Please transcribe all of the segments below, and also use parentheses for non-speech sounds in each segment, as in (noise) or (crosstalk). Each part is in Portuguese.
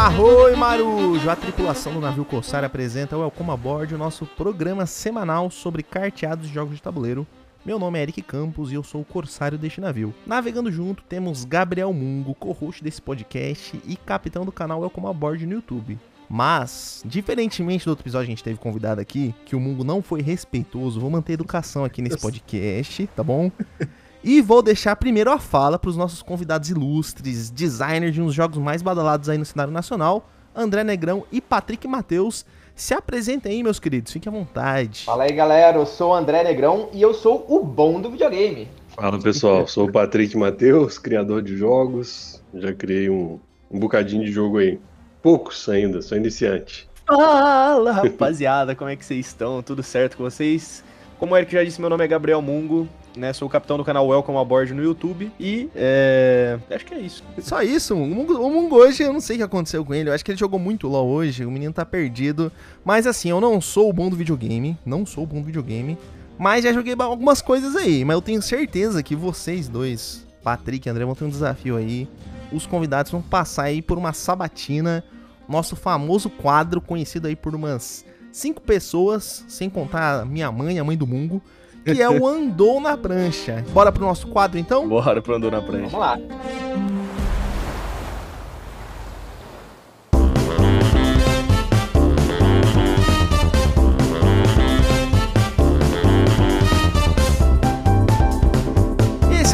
Arroi Marujo! A tripulação do navio Corsário apresenta o Welcome Aboard, o nosso programa semanal sobre carteados de jogos de tabuleiro. Meu nome é Eric Campos e eu sou o Corsário deste navio. Navegando junto temos Gabriel Mungo, co-host desse podcast e capitão do canal Welcome Aboard no YouTube. Mas, diferentemente do outro episódio que a gente teve convidado aqui, que o Mungo não foi respeitoso, vou manter educação aqui nesse podcast, tá bom? (laughs) E vou deixar primeiro a fala para os nossos convidados ilustres, designers de uns jogos mais badalados aí no cenário nacional, André Negrão e Patrick Matheus. Se apresentem aí, meus queridos, fiquem à vontade. Fala aí, galera, eu sou o André Negrão e eu sou o bom do videogame. Fala pessoal, sou o Patrick Matheus, criador de jogos. Já criei um, um bocadinho de jogo aí. Poucos ainda, sou iniciante. Fala, rapaziada, como é que vocês estão? Tudo certo com vocês? Como o Eric já disse, meu nome é Gabriel Mungo, né? Sou o capitão do canal Welcome Aboard no YouTube. E é. Acho que é isso. Só isso. O Mungo, hoje, eu não sei o que aconteceu com ele. Eu acho que ele jogou muito LOL hoje. O menino tá perdido. Mas assim, eu não sou bom do videogame. Não sou bom do videogame. Mas já joguei algumas coisas aí. Mas eu tenho certeza que vocês dois, Patrick e André, vão ter um desafio aí. Os convidados vão passar aí por uma sabatina. Nosso famoso quadro, conhecido aí por umas cinco pessoas, sem contar minha mãe, a mãe do Mungo, que é o Andou na Prancha. Bora pro nosso quadro então? Bora pro Andou na Prancha. Vamos lá.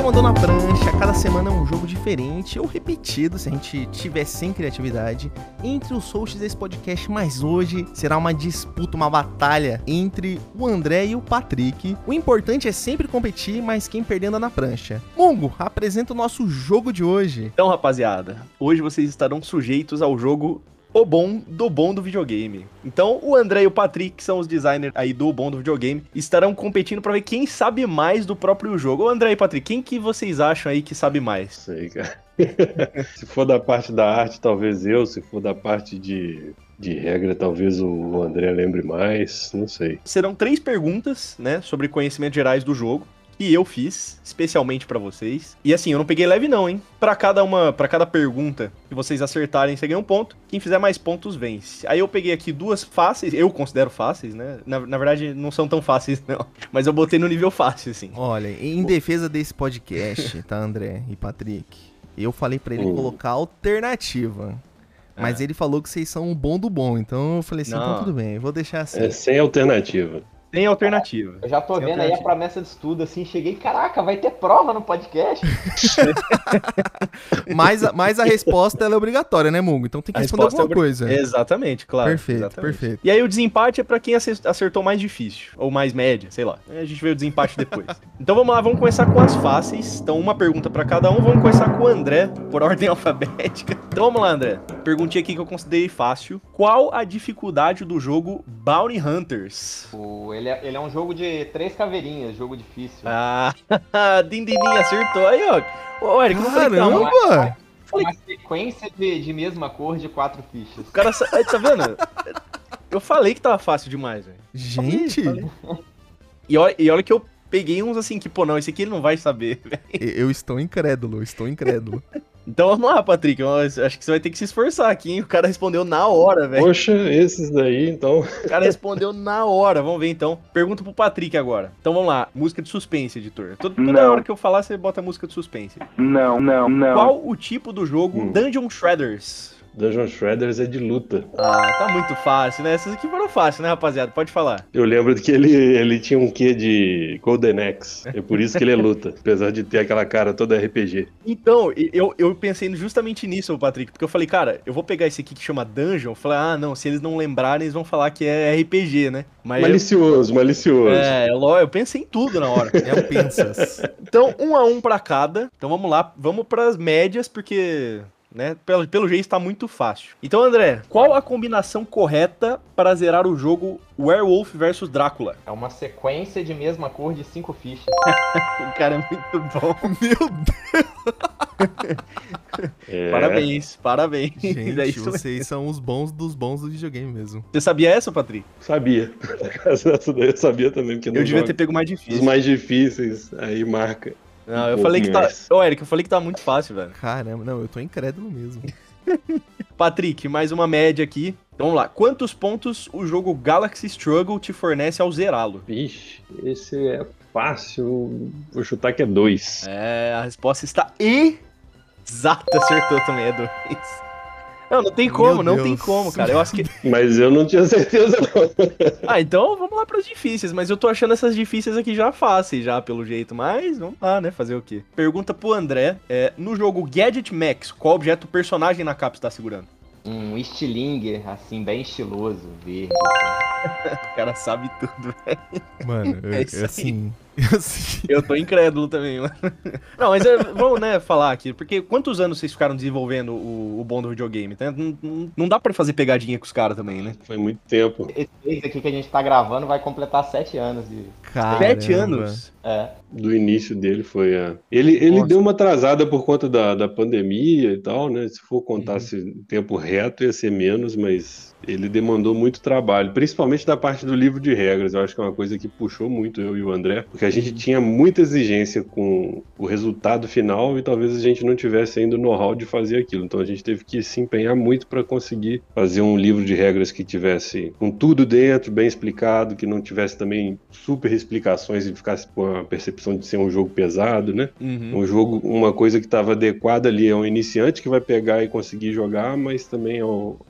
Esse é o Andou na Prancha. Cada semana é um jogo diferente ou repetido, se a gente tiver sem criatividade, entre os hosts desse podcast. Mas hoje será uma disputa, uma batalha entre o André e o Patrick. O importante é sempre competir, mas quem perder anda na prancha. Mungo, apresenta o nosso jogo de hoje. Então, rapaziada, hoje vocês estarão sujeitos ao jogo o bom do bom do videogame. Então, o André e o Patrick, que são os designers aí do bom do videogame, estarão competindo para ver quem sabe mais do próprio jogo. Ô, André e Patrick, quem que vocês acham aí que sabe mais? Sei, cara. (laughs) se for da parte da arte, talvez eu. Se for da parte de, de regra, talvez o André lembre mais. Não sei. Serão três perguntas, né, sobre conhecimentos gerais do jogo que eu fiz especialmente para vocês. E assim, eu não peguei leve não, hein? Para cada uma, para cada pergunta que vocês acertarem, você ganha um ponto. Quem fizer mais pontos vence. Aí eu peguei aqui duas fáceis, eu considero fáceis, né? Na, na verdade, não são tão fáceis não, (laughs) mas eu botei no nível fácil assim. Olha, em defesa desse podcast, (laughs) tá, André e Patrick? Eu falei para ele colocar alternativa. Mas ele falou que vocês são o bom do bom. Então eu falei assim, Não. então tudo bem, eu vou deixar assim. É sem alternativa. Tem alternativa. Eu já tô Sem vendo aí a promessa de estudo, assim, cheguei, caraca, vai ter prova no podcast? (laughs) Mas, a- mas a resposta ela é obrigatória, né, Mungo? Então tem que A responder é alguma obri- coisa. Exatamente, claro. Perfeito, exatamente. perfeito. E aí o desempate é pra quem ace- acertou mais difícil, ou mais média, sei lá. A gente vê o desempate depois. (laughs) então vamos lá, vamos começar com as fáceis. Então uma pergunta pra cada um, vamos começar com o André, por (laughs) ordem alfabética. Então vamos lá, André. Perguntinha aqui que eu considerei fácil. Qual a dificuldade do jogo Bounty Hunters? O- ele, é, ele é um jogo de três caveirinhas, jogo difícil. Ah, (laughs) Dindininho acertou aí, ó. Ô, Eric, falei mal. Caramba! Uma sequência de, de mesma cor de quatro fichas. O cara, tá vendo? Eu falei que tava fácil demais, velho. Gente, Falei, falei. E olha, e olha que eu peguei uns assim que, pô, não, esse aqui ele não vai saber, (laughs) velho. eu estou incrédulo, eu estou incrédulo. Então vamos lá, Patrick. eu acho que você vai ter que se esforçar aqui, hein? O cara respondeu na hora, velho. Poxa, esses daí, então. O cara respondeu na hora. Vamos ver então. Pergunta pro Patrick agora. Então vamos lá. Música de suspense, editor. Toda, hora que eu falar, você bota música de suspense. Não, não, não. Qual o tipo do jogo Hum. Dungeon Shredders? Dungeon Shredders é de luta. Ah, tá muito fácil, né? Essas aqui foram fáceis, né, rapaziada? Pode falar. Eu lembro que ele, ele tinha um quê de Golden Axe. É por isso que ele é luta. (laughs) Apesar de ter aquela cara toda RPG. Então, eu, eu pensei justamente nisso, Patrick, porque eu falei, cara, eu vou pegar esse aqui que chama Dungeon. Eu falei, ah, não, se eles não lembrarem, eles vão falar que é RPG, né? Mas eu- Malicioso, malicioso. É, ló- eu pensei em tudo na hora. É o Pensas. Então, um a um pra cada. Então vamos lá, vamos pras médias, porque, né, pelo, pelo jeito tá muito fácil. Então, André, qual a combinação correta para zerar o jogo Werewolf vs Drácula? É uma sequência de mesma cor de cinco fichas. (laughs) O cara é muito bom. (laughs) Meu Deus, (laughs) É. Parabéns, parabéns. É gente, isso mesmo. vocês são os bons dos bons do videogame mesmo. Você sabia essa, Patrick? Sabia. Essa daí eu sabia também, porque Eu devia ter pego mais Os difícil. mais difíceis, aí marca. Não, eu falei que tá. Ô, Eric, eu falei que tá muito fácil, velho. Caramba, não, eu tô incrédulo mesmo. (laughs) Patrick, mais uma média aqui. Então, vamos lá. Quantos pontos o jogo Galaxy Struggle te fornece ao zerá-lo? Vixe, esse é fácil. Vou chutar que é dois. É, a resposta está exata. Acertou também, é dois. Não, não tem como, não tem como, cara. Eu acho que. (laughs) Mas eu não tinha certeza, não. (laughs) ah, então vamos lá para as difíceis. Mas eu tô achando essas difíceis aqui já fáceis, já, pelo jeito. Mas vamos lá, né? Fazer o quê? Pergunta pro André: é, no jogo Gadget Max, qual objeto o personagem na capa está segurando? Um estilingue, assim, bem estiloso, verde. (laughs) o cara sabe tudo, velho. Mano, é, é assim. Eu tô incrédulo também, mano. Não, mas é, vamos, né, falar aqui, porque quantos anos vocês ficaram desenvolvendo o, o bom do videogame? Né? Não, não, não dá pra fazer pegadinha com os caras também, né? Foi muito tempo. Esse aqui que a gente tá gravando vai completar sete anos de. Caramba. Sete anos? É. Do início dele foi a. Ele, ele deu uma atrasada por conta da, da pandemia e tal, né? Se for contar uhum. se tempo reto, ia ser menos, mas ele demandou muito trabalho, principalmente da parte do livro de regras. Eu acho que é uma coisa que puxou muito eu e o André, porque a gente tinha muita exigência com o resultado final e talvez a gente não tivesse ainda o know-how de fazer aquilo. Então a gente teve que se empenhar muito para conseguir fazer um livro de regras que tivesse com tudo dentro, bem explicado, que não tivesse também super explicações e ficasse com a percepção de ser um jogo pesado, né? Uhum. Um jogo, uma coisa que estava adequada ali é um iniciante que vai pegar e conseguir jogar, mas também é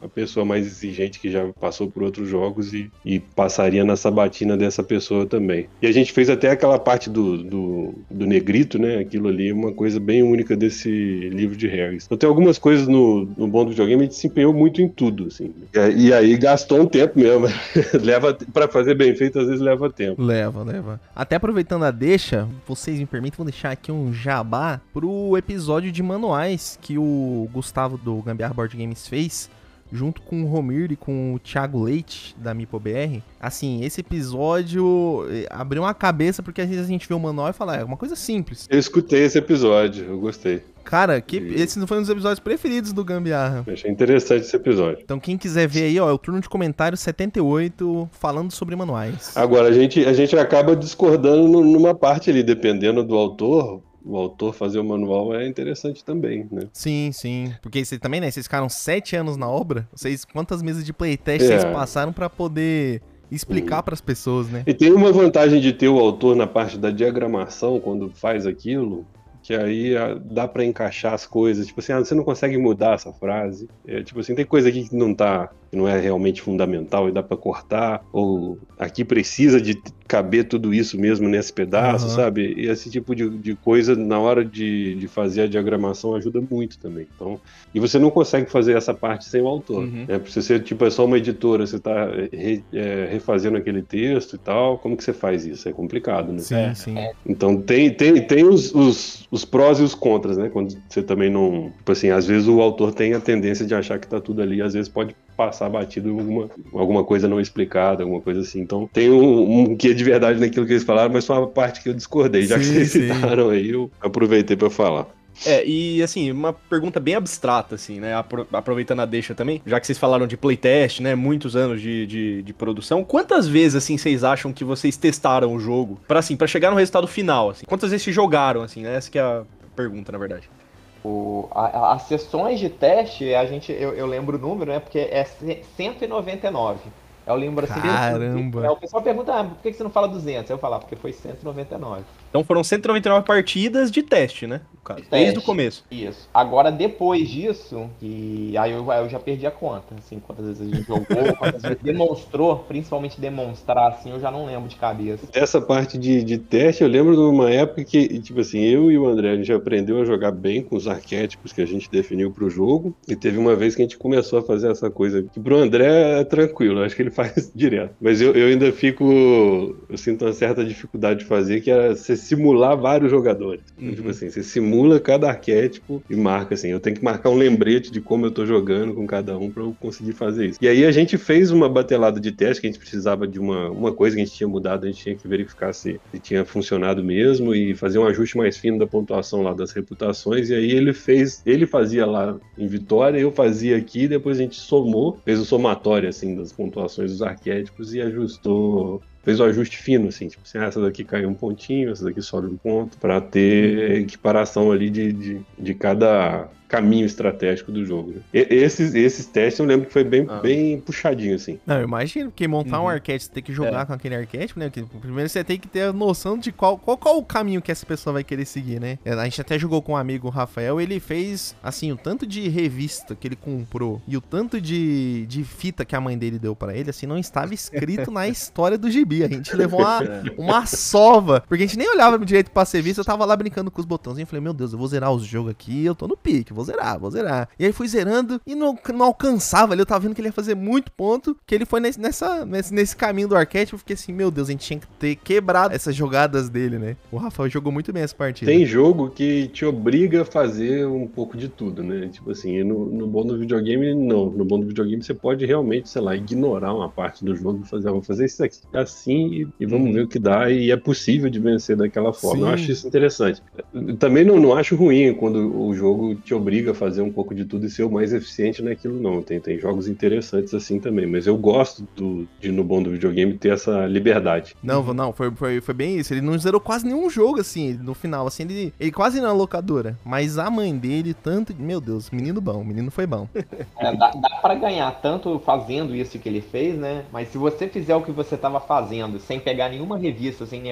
a pessoa mais exigente gente que já passou por outros jogos e, e passaria na sabatina dessa pessoa também. E a gente fez até aquela parte do, do, do negrito, né? Aquilo ali é uma coisa bem única desse livro de regras. Então tem algumas coisas no, no bom do videogame, a gente se empenhou muito em tudo, assim. E, e aí gastou um tempo mesmo. (laughs) leva para fazer bem feito, às vezes leva tempo. Leva, leva. Até aproveitando a deixa, vocês me permitem, vou deixar aqui um jabá pro episódio de manuais que o Gustavo do Gambiar Board Games fez junto com o Romir e com o Thiago Leite, da MipoBR. Assim, esse episódio eh, abriu uma cabeça porque às vezes a gente vê o manual e fala, é uma coisa simples. Eu escutei esse episódio, eu gostei. Cara, que, e... esse foi um dos episódios preferidos do Gambiarra. Eu achei interessante esse episódio. Então, quem quiser ver aí, ó, é o turno de comentário 78 falando sobre manuais. Agora, a gente, a gente acaba discordando numa parte ali, dependendo do autor o autor fazer o manual é interessante também, né? Sim, sim. Porque vocês também, né? Vocês ficaram sete anos na obra. Vocês, quantas mesas de playtest é. vocês passaram para poder explicar para as pessoas, né? E tem uma vantagem de ter o autor na parte da diagramação quando faz aquilo, que aí ah, dá para encaixar as coisas. Tipo assim, ah, você não consegue mudar essa frase. É, tipo assim, tem coisa aqui que não tá, que não é realmente fundamental e dá para cortar, ou aqui precisa de caber tudo isso mesmo nesse pedaço, uhum. sabe? E esse tipo de, de coisa, na hora de, de fazer a diagramação, ajuda muito também. Então, e você não consegue fazer essa parte sem o autor. Uhum. Né? Pra você ser, tipo, é só uma editora, você tá re, é, refazendo aquele texto e tal, como que você faz isso? É complicado, né? Sim, é. sim. Então, tem, tem, tem os, os, os prós e os contras, né? Quando você também não... Tipo assim, às vezes o autor tem a tendência de achar que tá tudo ali, às vezes pode passar batido alguma, alguma coisa não explicada, alguma coisa assim. Então, tem um, um que de verdade naquilo que eles falaram, mas foi uma parte que eu discordei. Já sim, que vocês sim. citaram aí, eu aproveitei para falar. É, e assim, uma pergunta bem abstrata, assim, né? Aproveitando a deixa também, já que vocês falaram de playtest, né? Muitos anos de, de, de, produção. Quantas vezes, assim, vocês acham que vocês testaram o jogo para assim, para chegar no resultado final, assim? Quantas vezes se jogaram, assim, né? Essa que é a pergunta, na verdade. O, a, as sessões de teste, a gente, eu, eu lembro o número, né? Porque é 199. Eu lembro assim. Caramba! É, o pessoal pergunta, ah, por que você não fala 200? Eu falo, ah, porque foi 199. Então foram 199 partidas de teste, né? Teste, desde o começo. Isso. Agora, depois disso, e aí eu, eu, já perdi a conta, assim, quantas vezes a gente jogou, quantas vezes demonstrou, principalmente demonstrar, assim, eu já não lembro de cabeça. Essa parte de, de teste, eu lembro de uma época que, tipo assim, eu e o André, a gente aprendeu a jogar bem com os arquétipos que a gente definiu pro jogo, e teve uma vez que a gente começou a fazer essa coisa, que pro André é tranquilo, acho que ele (laughs) faz direto. Mas eu, eu ainda fico, eu sinto uma certa dificuldade de fazer, que é você simular vários jogadores. Uhum. Tipo assim, você simula cada arquétipo e marca assim. Eu tenho que marcar um lembrete de como eu tô jogando com cada um para eu conseguir fazer isso. E aí a gente fez uma batelada de teste que a gente precisava de uma, uma coisa que a gente tinha mudado, a gente tinha que verificar se, se tinha funcionado mesmo e fazer um ajuste mais fino da pontuação lá das reputações. E aí ele fez, ele fazia lá em Vitória, eu fazia aqui, depois a gente somou, fez o somatório assim das pontuações dos arquétipos e ajustou fez o um ajuste fino, assim, tipo assim, ah, essa daqui caiu um pontinho, essa daqui sobe um ponto, para ter equiparação ali de, de, de cada caminho estratégico do jogo. Né? E, esses, esses testes eu lembro que foi bem, ah. bem puxadinho, assim. Não, eu imagino, porque montar uhum. um arquétipo, você tem que jogar é. com aquele arquétipo, né? Porque primeiro você tem que ter a noção de qual, qual, qual o caminho que essa pessoa vai querer seguir, né? É, a gente até jogou com um amigo, o Rafael, ele fez, assim, o tanto de revista que ele comprou e o tanto de, de fita que a mãe dele deu para ele, assim, não estava escrito na (laughs) história do gibi. A gente levou uma, (laughs) uma sova, porque a gente nem olhava direito pra serviço, eu tava lá brincando com os botões. E falei, meu Deus, eu vou zerar os jogos aqui, eu tô no pique, vou zerar, vou zerar. E aí fui zerando e não, não alcançava ali, eu tava vendo que ele ia fazer muito ponto, que ele foi nesse, nessa, nesse, nesse caminho do arquétipo, eu fiquei assim, meu Deus, a gente tinha que ter quebrado essas jogadas dele, né? O Rafael jogou muito bem essa partida. Tem jogo que te obriga a fazer um pouco de tudo, né? Tipo assim, no, no bom do videogame, não. No bom do videogame você pode realmente, sei lá, ignorar uma parte do jogo e fazer, ah, vou fazer isso aqui assim e, e vamos uhum. ver o que dá. E é possível de vencer daquela forma. Sim. Eu acho isso interessante. Também não, não acho ruim quando o jogo te obriga a fazer um pouco de tudo e ser o mais eficiente naquilo, não. Tem, tem jogos interessantes assim também, mas eu gosto do, de, no bom do videogame, ter essa liberdade. Não, não, foi, foi, foi bem isso. Ele não zerou quase nenhum jogo, assim, no final, assim, ele, ele quase na locadora. Mas a mãe dele, tanto. Meu Deus, menino bom, menino foi bom. (laughs) É, dá, dá pra ganhar tanto fazendo isso que ele fez, né? Mas se você fizer o que você tava fazendo, sem pegar nenhuma revista, sem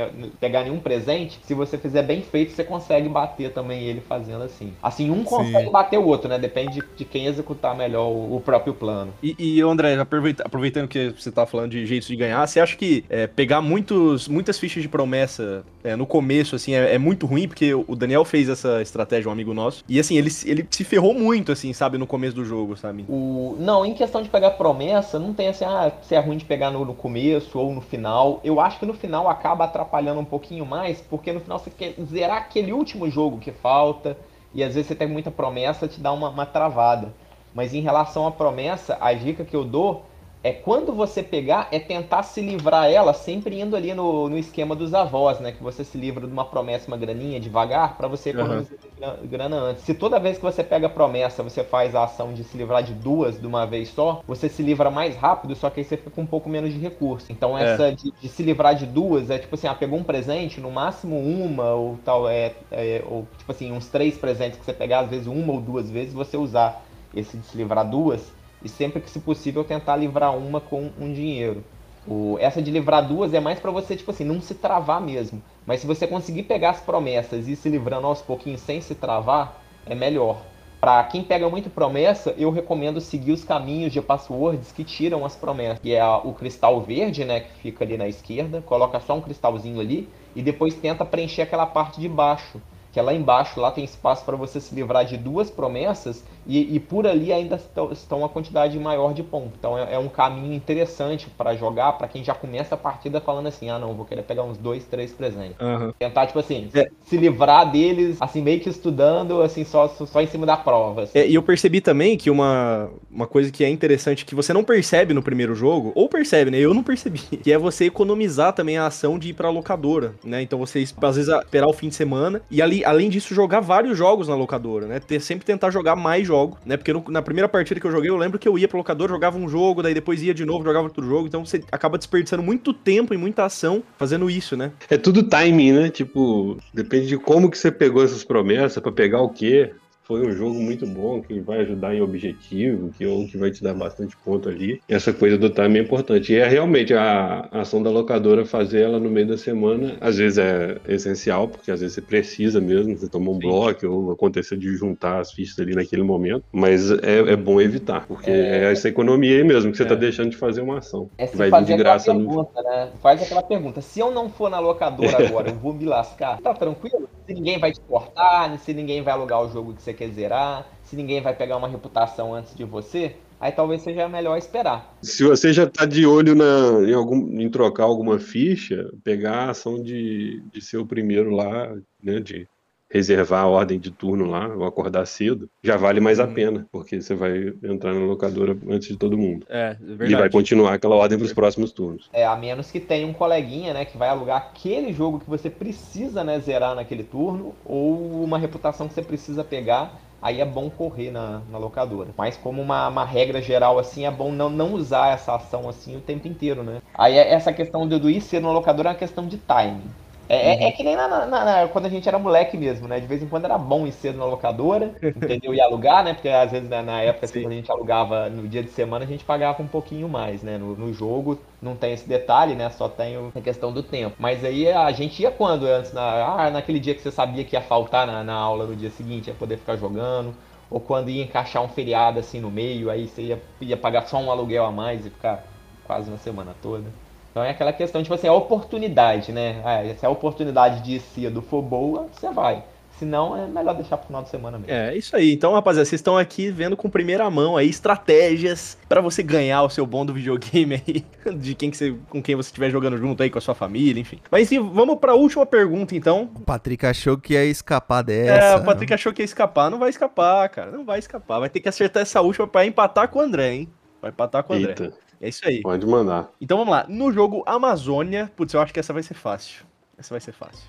pegar nenhum presente, se você fizer bem feito, você consegue bater também ele fazendo assim. Assim, um consegue Bater o outro, né? Depende de quem executar melhor o, o próprio plano. E, e André, aproveitando que você tá falando de jeitos de ganhar, você acha que é, pegar muitos, muitas fichas de promessa é, no começo, assim, é, é, muito ruim, porque o Daniel fez essa estratégia, um amigo nosso, e assim, ele, ele se ferrou muito, assim, sabe, no começo do jogo, sabe? O... Não, em questão de pegar promessa, não tem assim, ah, se é ruim de pegar no, no começo ou no final. Eu acho que no final acaba atrapalhando um pouquinho mais, porque no final você quer zerar aquele último jogo que falta, e às vezes você tem muita promessa, te dá uma, uma travada. Mas em relação à promessa, a dica que eu dou é quando você pegar, é tentar se livrar ela, sempre indo ali no, no esquema dos avós, né? Que você se livra de uma promessa, uma graninha devagar, para você economizar uhum. grana antes. Se toda vez que você pega a promessa, você faz a ação de se livrar de duas de uma vez só, você se livra mais rápido, só que aí você fica com um pouco menos de recurso. Então é. essa é. de, de, se livrar de duas é tipo assim, ah, pegou um presente, no máximo uma ou tal, é, é, ou tipo assim, uns três presentes que você pegar, às vezes uma ou duas vezes, você usar esse de se livrar duas e sempre que se possível tentar livrar uma com um dinheiro. O, essa de livrar duas é mais para você, tipo assim, não se travar mesmo. Mas se você conseguir pegar as promessas e ir se livrando aos pouquinhos sem se travar, é melhor. Para quem pega muito promessa, eu recomendo seguir os caminhos de passwords que tiram as promessas. Que é o cristal verde, né, que fica ali na esquerda, coloca só um cristalzinho ali e depois tenta preencher aquela parte de baixo que é lá embaixo, lá tem espaço para você se livrar de duas promessas e, e por ali ainda estão, uma quantidade maior de pontos. Então é, é um caminho interessante para jogar para quem já começa a partida falando assim, ah não, vou querer pegar uns dois, três presentes. Uhum. Tentar, tipo assim, é. se livrar deles, assim, meio que estudando, assim, só, só em cima da prova. Assim. É, e eu percebi também que uma, uma coisa que é interessante, que você não percebe no primeiro jogo, ou percebe, né? Eu não percebi, (laughs) que é você economizar também a ação de ir pra locadora, né? Então você, às vezes, esperar o fim de semana e ali além disso, jogar vários jogos na locadora, né? Ter, sempre tentar jogar mais jogos, né? Porque no, na primeira partida que eu joguei, eu lembro que eu ia pra locadora, jogava um jogo, daí depois ia de novo, jogava outro jogo. Então você acaba desperdiçando muito tempo e muita ação fazendo isso, né? É tudo timing, né? Tipo, depende de como que você pegou essas promessas, para pegar o quê foi um jogo muito bom, que vai ajudar em objetivo, que, ou que vai te dar bastante ponto ali. Essa coisa do time é importante. E é realmente a, ação da locadora fazer ela no meio da semana, às vezes é essencial, porque às vezes você precisa mesmo, você toma um Sim. bloco ou acontecer de juntar as fichas ali naquele momento, mas é, é bom evitar, porque é, é essa economia aí mesmo que você está é. deixando de fazer uma ação. É vai vir de graça pergunta, no... né? Faz aquela pergunta, se eu não for na locadora (laughs) agora, eu vou me lascar, tá tranquilo? Se ninguém vai te cortar, se ninguém vai alugar o jogo que você quer zerar, se ninguém vai pegar uma reputação antes de você, aí talvez seja melhor esperar. Se você já está de olho na, em, algum, em trocar alguma ficha, pegar a ação de, de ser o primeiro lá, né, de reservar a ordem de turno lá, ou acordar cedo, já vale mais a uhum. pena, porque você vai entrar na locadora antes de todo mundo. É, é verdade. E vai continuar aquela ordem para os próximos turnos. É, a menos que tenha um coleguinha, né, que vai alugar aquele jogo que você precisa, né, zerar naquele turno, ou uma reputação que você precisa pegar, aí é bom correr na, na locadora. Mas como uma, uma, regra geral, assim, é bom não, não usar essa ação, assim, o tempo inteiro, né? Aí é, essa questão do, do ir ser na locadora é uma questão de timing. É, é, é, que nem na, na, na, quando a gente era moleque mesmo, né? De vez em quando era bom ir cedo na locadora, (laughs) entendeu? E alugar, né? Porque às vezes na, época, assim, quando a gente alugava no dia de semana, a gente pagava um pouquinho mais, né? No, no, jogo não tem esse detalhe, né? Só tem a questão do tempo. Mas aí a gente ia quando? Antes, na, ah, naquele dia que você sabia que ia faltar na, na aula no dia seguinte, ia poder ficar jogando. Ou quando ia encaixar um feriado assim no meio, aí você ia, ia pagar só um aluguel a mais e ficar quase uma semana toda. Então é aquela questão, tipo assim, a oportunidade, né? Ah, se a oportunidade de ir cedo for boa, você vai. Se não, é melhor deixar pro final de semana mesmo. É, isso aí. Então, rapaziada, vocês estão aqui vendo com primeira mão aí estratégias para você ganhar o seu bom do videogame aí, (laughs) de quem que você, com quem você estiver jogando junto aí, com a sua família, enfim. Mas sim, vamos pra última pergunta, então. O Patrick achou que ia escapar dessa. É, o Patrick achou que ia escapar. Não vai escapar, cara. Não vai escapar. Vai ter que acertar essa última para empatar com o André, hein? Vai empatar com o André. Eita. É isso aí. Pode mandar. Então vamos lá. No jogo Amazônia, putz, eu acho que essa vai ser fácil. Essa vai ser fácil.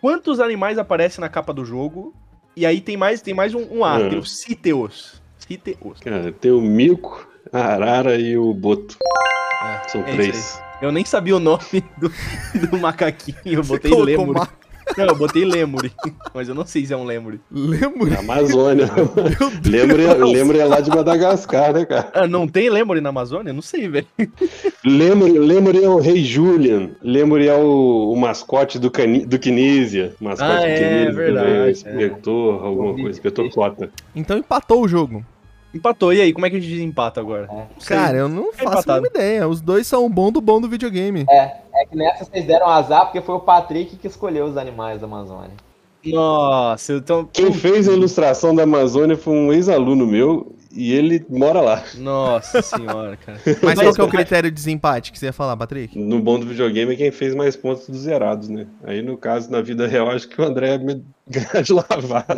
Quantos animais aparecem na capa do jogo? E aí tem mais, tem mais um, um A, tem o Citeos. Citeos. Cara, tem o mico, a arara e o boto. É, São é três. Eu nem sabia o nome (laughs) do, do macaquinho, eu botei lemur. Não, eu botei Lemuri, (laughs) mas eu não sei se é um Lemuri. Lemuri? Amazônia. (laughs) Lemuri, é, Lemuri é lá de Madagascar, né, cara? Ah, não tem Lemuri na Amazônia? Não sei, velho. Lemuri, Lemuri é o rei Julian. Lemuri é o, o mascote do, cani, do Kinesia. Mascote ah, do é, Kinesia. É, verdade. Inspetor, é. alguma coisa. Inspetor Cota. Então empatou o jogo. Empatou, e aí, como é que a gente desempata agora? É. Cara, eu não faço empatado. nenhuma ideia. Os dois são bom do bom do videogame. É, é que nessa vocês deram azar porque foi o Patrick que escolheu os animais da Amazônia. Nossa, então. Quem fez a ilustração da Amazônia foi um ex-aluno meu e ele mora lá. Nossa senhora, cara. (laughs) Mas qual que é o critério de desempate que você ia falar, Patrick? No bom do videogame é quem fez mais pontos dos zerados, né? Aí no caso, na vida real, acho que o André é ganhar (laughs) de lavada.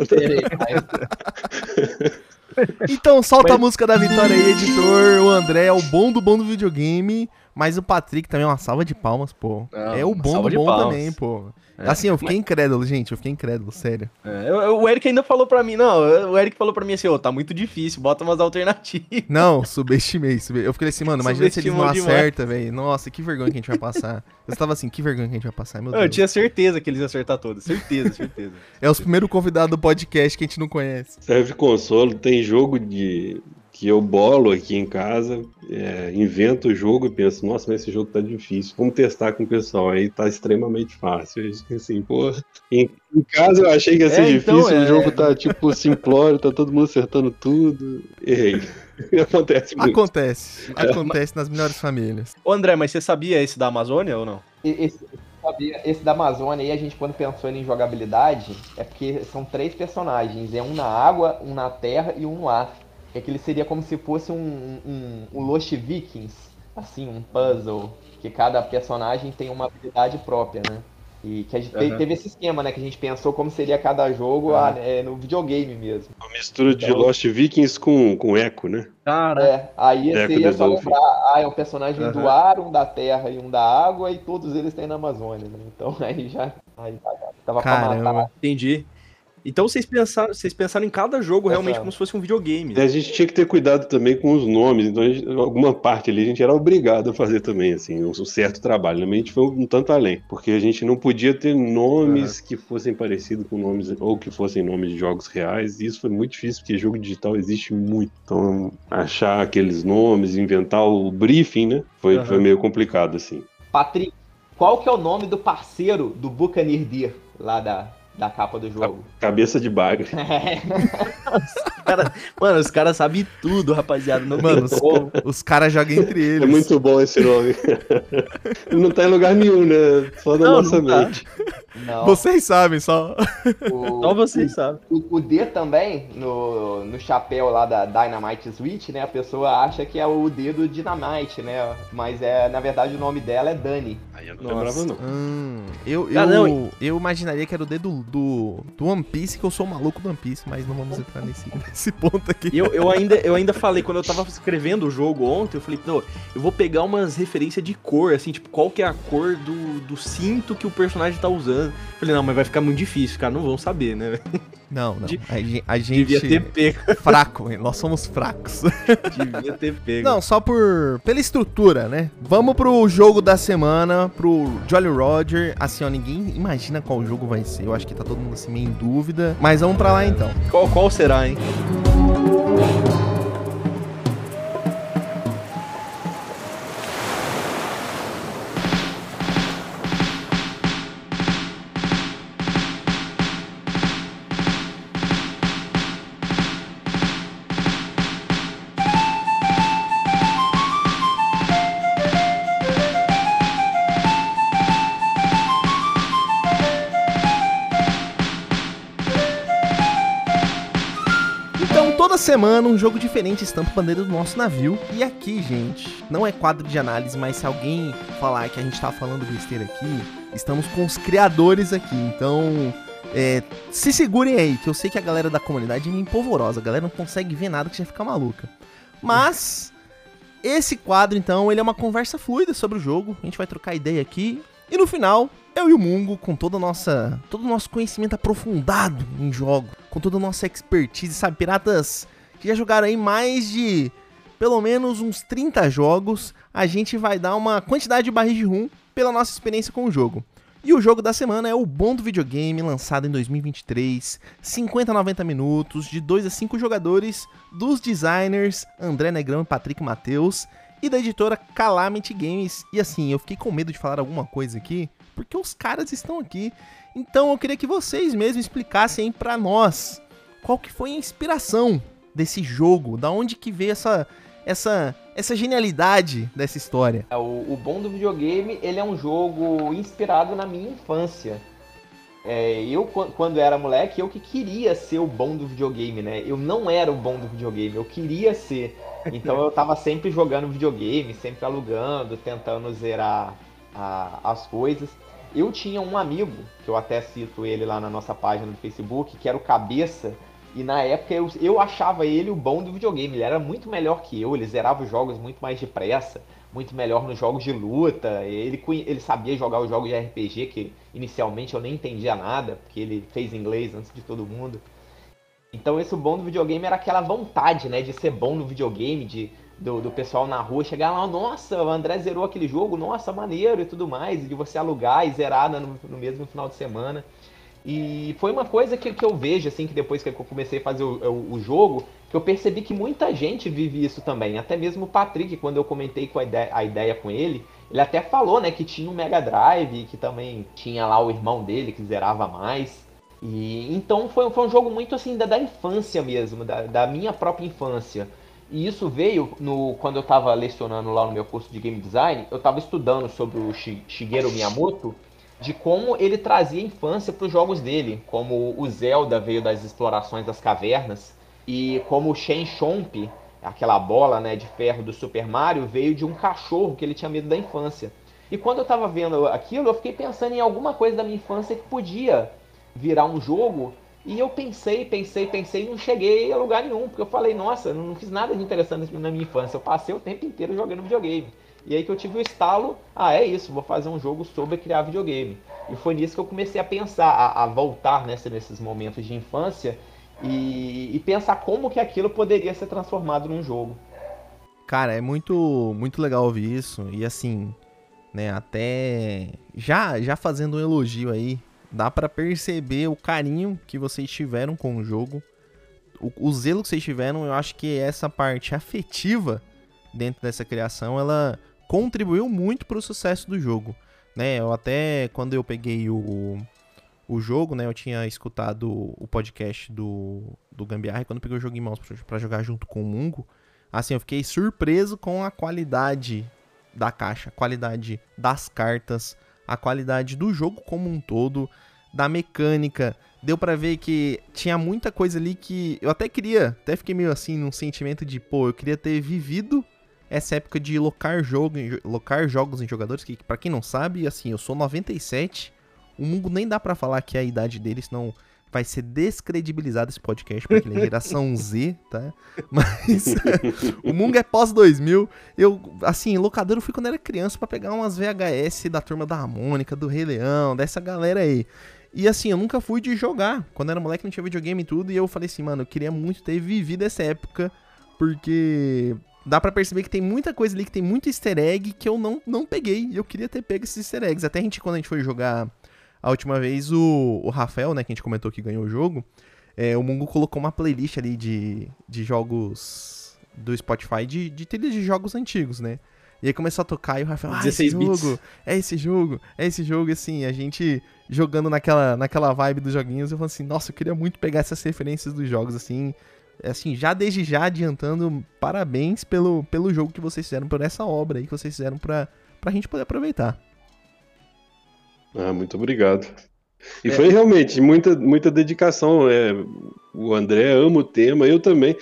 Então solta a música da vitória aí, editor. O André é o bom do bom do videogame. Mas o Patrick também é uma salva de palmas, pô. Não, é o bom do bom palmas. também, pô. É. Assim, eu fiquei mas... incrédulo, gente. Eu fiquei incrédulo, sério. É, o Eric ainda falou pra mim, não, o Eric falou pra mim assim, ô, oh, tá muito difícil, bota umas alternativas. (laughs) Não, subestimei. Eu fiquei assim, mano, imagina se eles não acertam, velho. Nossa, que vergonha que a gente vai passar. Eu estava assim, que vergonha que a gente vai passar, meu Deus. Eu tinha certeza que eles iam acertar todos, certeza, certeza. é os primeiros convidados do podcast que a gente não conhece. Serve consolo, tem jogo de que eu bolo aqui em casa, é, invento o jogo e penso, nossa, mas esse jogo tá difícil, vamos testar com o pessoal, aí tá extremamente fácil. Assim, pô, em, em casa eu achei que ia ser é, então, difícil, então, é... o jogo tá tipo simplório, tá todo mundo acertando tudo, errei. (laughs) Acontece muito. Acontece, acontece nas melhores famílias. Ô André, mas você sabia esse da Amazônia ou não? Esse, sabia, esse da Amazônia aí, a gente quando pensou em jogabilidade, é porque são três personagens, é um na água, um na terra e um no ar é que ele seria como se fosse um, um, um Lost Vikings, assim, um puzzle, que cada personagem tem uma habilidade própria, né? E que a gente uhum. teve esse esquema, né? Que a gente pensou como seria cada jogo uhum. é, no videogame mesmo. Uma mistura de então, Lost Vikings com, com Echo, né? Cara. É, aí Echo seria só lembrar, ah, é um personagem uhum. do ar, um da terra e um da água, e todos eles têm na Amazônia, né? Então (laughs) aí já. Aí tava Caramba. pra matar. Entendi. Então vocês pensaram, vocês pensaram em cada jogo realmente como se fosse um videogame. A gente tinha que ter cuidado também com os nomes, então gente, alguma parte ali a gente era obrigado a fazer também, assim, um certo trabalho. Também a gente foi um tanto além, porque a gente não podia ter nomes uhum. que fossem parecidos com nomes, ou que fossem nomes de jogos reais, e isso foi muito difícil, porque jogo digital existe muito. Então, achar aqueles nomes, inventar o briefing, né, foi, uhum. foi meio complicado, assim. Patrick, qual que é o nome do parceiro do Buccaneer Deer, lá da, da capa do jogo. Cabeça de bagre. (laughs) cara, mano, os caras sabem tudo, rapaziada. Não mano, os, os caras jogam entre eles. É muito bom esse nome. (laughs) não tá em lugar nenhum, né? Só na não, nossa não mente. Não. Vocês sabem, só. O, só vocês o, sabem. O, o, D também, no, no chapéu lá da Dynamite Switch, né? A pessoa acha que é o D do Dynamite, né? Mas é, na verdade o nome dela é Dani. Aí eu não lembrava, não. Hum, eu, eu, ah, não. eu imaginaria que era o D do, do, do One Piece, que eu sou maluco do One Piece, mas não vamos entrar nesse, (laughs) nesse ponto aqui. Eu, eu, ainda, eu ainda falei, quando eu tava escrevendo o jogo ontem, eu falei, não, eu vou pegar umas referências de cor, assim, tipo, qual que é a cor do, do cinto que o personagem tá usando. Eu falei, não, mas vai ficar muito difícil, cara, não vão saber, né? (laughs) Não, não. A, a gente. Devia ter pego. (laughs) Fraco, hein? Nós somos fracos. (laughs) Devia ter pego. Não, só por. pela estrutura, né? Vamos pro jogo da semana, pro Jolly Roger. Assim, ó, ninguém imagina qual jogo vai ser. Eu acho que tá todo mundo assim meio em dúvida. Mas vamos pra lá então. Qual, qual será, hein? Semana, um jogo diferente estampa bandeira do nosso navio. E aqui, gente, não é quadro de análise, mas se alguém falar que a gente tá falando besteira aqui, estamos com os criadores aqui. Então, é, se segurem aí, que eu sei que a galera da comunidade é meio empolvorosa. A galera não consegue ver nada que já fica maluca. Mas, esse quadro, então, ele é uma conversa fluida sobre o jogo. A gente vai trocar ideia aqui. E no final, eu e o Mungo, com toda nossa, todo o nosso conhecimento aprofundado em jogo, com toda a nossa expertise, sabe, piratas que já jogaram aí mais de pelo menos uns 30 jogos, a gente vai dar uma quantidade de barris de rum pela nossa experiência com o jogo. E o jogo da semana é o Bom do Videogame, lançado em 2023, 50 a 90 minutos, de 2 a 5 jogadores, dos designers André Negrão e Patrick Matheus, e da editora Calamity Games. E assim, eu fiquei com medo de falar alguma coisa aqui, porque os caras estão aqui. Então eu queria que vocês mesmos explicassem para nós qual que foi a inspiração desse jogo? Da onde que veio essa essa essa genialidade dessa história? É, o, o bom do videogame, ele é um jogo inspirado na minha infância. É, eu, quando era moleque, eu que queria ser o bom do videogame, né? Eu não era o bom do videogame, eu queria ser. Então eu tava sempre jogando videogame, sempre alugando, tentando zerar a, as coisas. Eu tinha um amigo, que eu até cito ele lá na nossa página do Facebook, que era o Cabeça, e na época eu, eu achava ele o bom do videogame. Ele era muito melhor que eu, ele zerava os jogos muito mais depressa, muito melhor nos jogos de luta. Ele, ele sabia jogar os jogos de RPG, que inicialmente eu nem entendia nada, porque ele fez inglês antes de todo mundo. Então esse bom do videogame era aquela vontade, né, de ser bom no videogame, de do, do pessoal na rua chegar lá, nossa, o André zerou aquele jogo, nossa, maneiro e tudo mais, e de você alugar e zerar no, no mesmo final de semana. E foi uma coisa que, que eu vejo, assim, que depois que eu comecei a fazer o, o, o, jogo, que eu percebi que muita gente vive isso também. Até mesmo o Patrick, quando eu comentei com a ideia, a ideia com ele, ele até falou, né, que tinha um Mega Drive, que também tinha lá o irmão dele que zerava mais. E então foi, foi um jogo muito assim da, da infância mesmo, da, da minha própria infância. E isso veio no quando eu estava lecionando lá no meu curso de game design, eu estava estudando sobre o Shigeru Miyamoto de como ele trazia infância para os jogos dele, como o Zelda veio das explorações das cavernas e como o Shen Chomp, aquela bola né, de ferro do Super Mario, veio de um cachorro que ele tinha medo da infância. E quando eu estava vendo aquilo, eu fiquei pensando em alguma coisa da minha infância que podia virar um jogo. E eu pensei, pensei, pensei e não cheguei a lugar nenhum, porque eu falei, nossa, não fiz nada de interessante na minha infância. Eu passei o tempo inteiro jogando videogame. E aí que eu tive o estalo, ah, é isso, vou fazer um jogo sobre criar videogame. E foi nisso que eu comecei a pensar, a, a voltar nessa, nesses momentos de infância e, e, pensar como que aquilo poderia ser transformado num jogo. Cara, é muito, muito legal ouvir isso. E assim, né, até já, já fazendo um elogio aí, dá para perceber o carinho que vocês tiveram com o jogo. O, o zelo que vocês tiveram, eu acho que essa parte afetiva dentro dessa criação, ela contribuiu muito para o sucesso do jogo. Né? Eu até quando eu peguei o, o jogo, né, eu tinha escutado o podcast do, do Gambiarra, e quando eu peguei o jogo em mãos para jogar junto com o Mungo, assim, eu fiquei surpreso com a qualidade da caixa, a qualidade das cartas, a qualidade do jogo como um todo, da mecânica. Deu para ver que tinha muita coisa ali que eu até queria, até fiquei meio assim num sentimento de, pô, eu queria ter vivido essa época de locar, jogo, locar jogos em jogadores, que para quem não sabe, assim, eu sou 97, o Mungo nem dá para falar que é a idade dele, senão vai ser descredibilizado esse podcast, porque ele é geração (laughs) Z, tá? Mas (laughs) o Mungo é pós 2000. Eu, assim, locador eu fui quando era criança para pegar umas VHS da turma da Harmônica, do Rei Leão, dessa galera aí. E assim, eu nunca fui de jogar. Quando era moleque não tinha videogame e tudo. E eu falei assim, mano, eu queria muito ter vivido essa época. Porque dá para perceber que tem muita coisa ali, que tem muito easter egg que eu não, não peguei. E eu queria ter pego esses easter eggs. Até a gente, quando a gente foi jogar a última vez, o, o Rafael, né, que a gente comentou que ganhou o jogo, é, o Mungo colocou uma playlist ali de, de jogos do Spotify de, de trilhas de jogos antigos, né? E aí começou a tocar e o Rafael, ah, esse jogo, bits. é esse jogo, é esse jogo, assim, a gente jogando naquela, naquela vibe dos joguinhos, eu falei assim, nossa, eu queria muito pegar essas referências dos jogos, assim, assim, já desde já adiantando, parabéns pelo, pelo jogo que vocês fizeram, por essa obra aí que vocês fizeram pra, pra gente poder aproveitar. Ah, muito obrigado. E é. foi realmente muita, muita dedicação. É, o André ama o tema, eu também.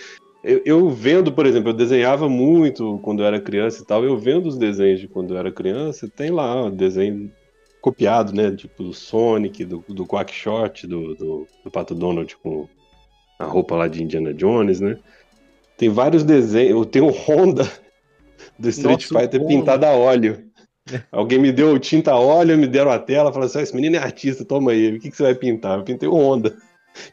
Eu, eu, vendo, por exemplo, eu desenhava muito quando eu era criança e tal. Eu vendo os desenhos de quando eu era criança, tem lá desenho copiado, né? Tipo do Sonic, do, do Quackshot, do, do, do Pato Donald com a roupa lá de Indiana Jones, né? Tem vários desenhos. Tem o Honda (laughs) do Street Nossa, Fighter pintado a óleo. Alguém me deu tinta a óleo, me deram a tela, falaram assim: ah, esse menino é artista, toma aí, o que, que você vai pintar? Eu pintei o Honda.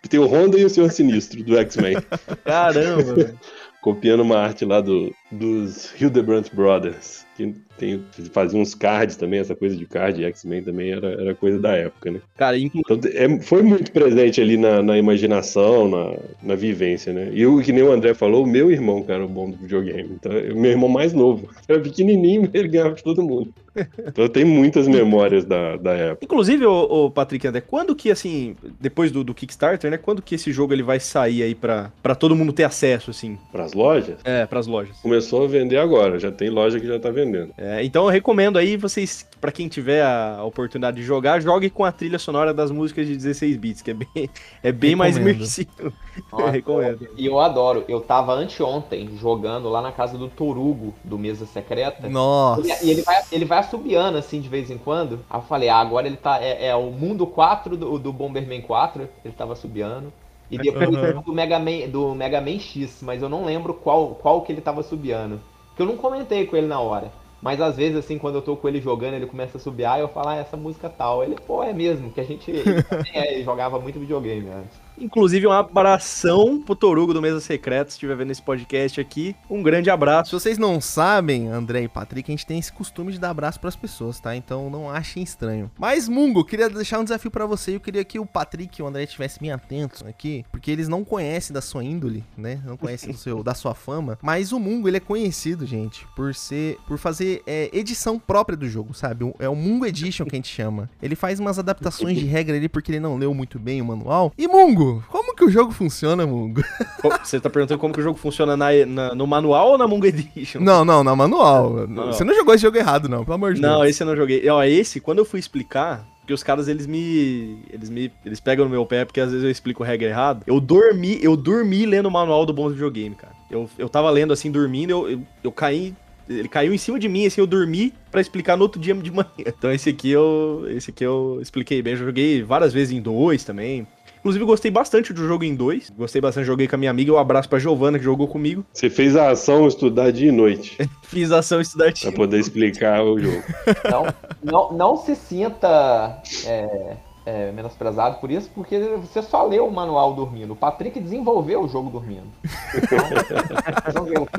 Pintei o Honda e o Senhor Sinistro, do X-Men. (laughs) Caramba, Copiando uma arte lá do, dos Hildebrandt Brothers que tem, fazia uns cards também, essa coisa de card, X-Men também era, era coisa da época, né? Cara, inclu... então, é, foi muito presente ali na, na imaginação, na, na vivência, né? E o que nem o André falou, o meu irmão, cara, o bom do videogame. Então, o meu irmão mais novo. (laughs) Era pequenininho, ele ganhava de todo mundo. Então eu tenho muitas memórias da, da época. Inclusive, o, o Patrick André, quando que, assim, depois do, do Kickstarter, né? Quando que esse jogo ele vai sair aí pra, pra todo mundo ter acesso, assim? Pras lojas? É, pras lojas. Começou a vender agora, já tem loja que já tá vendendo. É, então eu recomendo aí vocês, para quem tiver a oportunidade de jogar, jogue com a trilha sonora das músicas de 16 bits, que é bem, é bem mais imersivo. (laughs) eu recomendo. E eu adoro. Eu tava anteontem jogando lá na casa do Torugo, do Mesa Secreta. Nossa. E ele vai, ele vai assobiando assim de vez em quando. Aí eu falei, ah, agora ele tá. É, é o mundo 4 do, do Bomberman 4. Ele tava assobiando. E depois uhum. do, Mega Man, do Mega Man X, mas eu não lembro qual, qual que ele tava subiando. Porque eu não comentei com ele na hora. Mas às vezes, assim, quando eu tô com ele jogando, ele começa a subir, ah, eu falo, ah, essa música tal. Ele, pô, é mesmo, que a gente (laughs) é, jogava muito videogame antes. Inclusive, um abração pro Torugo do Mesa Secreta, se estiver vendo esse podcast aqui. Um grande abraço. Se vocês não sabem, André e Patrick, a gente tem esse costume de dar abraço pras pessoas, tá? Então não achem estranho. Mas, Mungo, queria deixar um desafio para você. Eu queria que o Patrick e o André estivessem bem atentos aqui, porque eles não conhecem da sua índole, né? Não conhecem do seu, da sua fama. Mas o Mungo, ele é conhecido, gente, por ser. por fazer é, edição própria do jogo, sabe? É o Mungo Edition que a gente chama. Ele faz umas adaptações de regra ali porque ele não leu muito bem o manual. E, Mungo, como que o jogo funciona, Mungo? (laughs) Você tá perguntando como que o jogo funciona na, na, no manual ou na Mungo Edition? Não, não, na manual. Não. Você não jogou esse jogo errado, não, pelo amor de não, Deus. Não, esse eu não joguei. Ó, esse, quando eu fui explicar, porque os caras, eles me. Eles me. Eles pegam no meu pé porque às vezes eu explico regra errado. Eu dormi, eu dormi lendo o manual do bom videogame, cara. Eu, eu tava lendo assim, dormindo, eu, eu, eu caí ele caiu em cima de mim, assim, eu dormi para explicar no outro dia de manhã. (laughs) Então esse aqui eu, esse aqui eu expliquei bem. Eu joguei várias vezes em dois também. Inclusive, gostei bastante do jogo em dois. Gostei bastante, joguei com a minha amiga. Um abraço pra Giovana, que jogou comigo. Você fez a ação estudar dia e noite. (laughs) Fiz a ação estudar dia Pra poder explicar o jogo. Não, não, não se sinta é, é, menosprezado por isso, porque você só leu o manual dormindo. O Patrick desenvolveu o jogo dormindo. Então,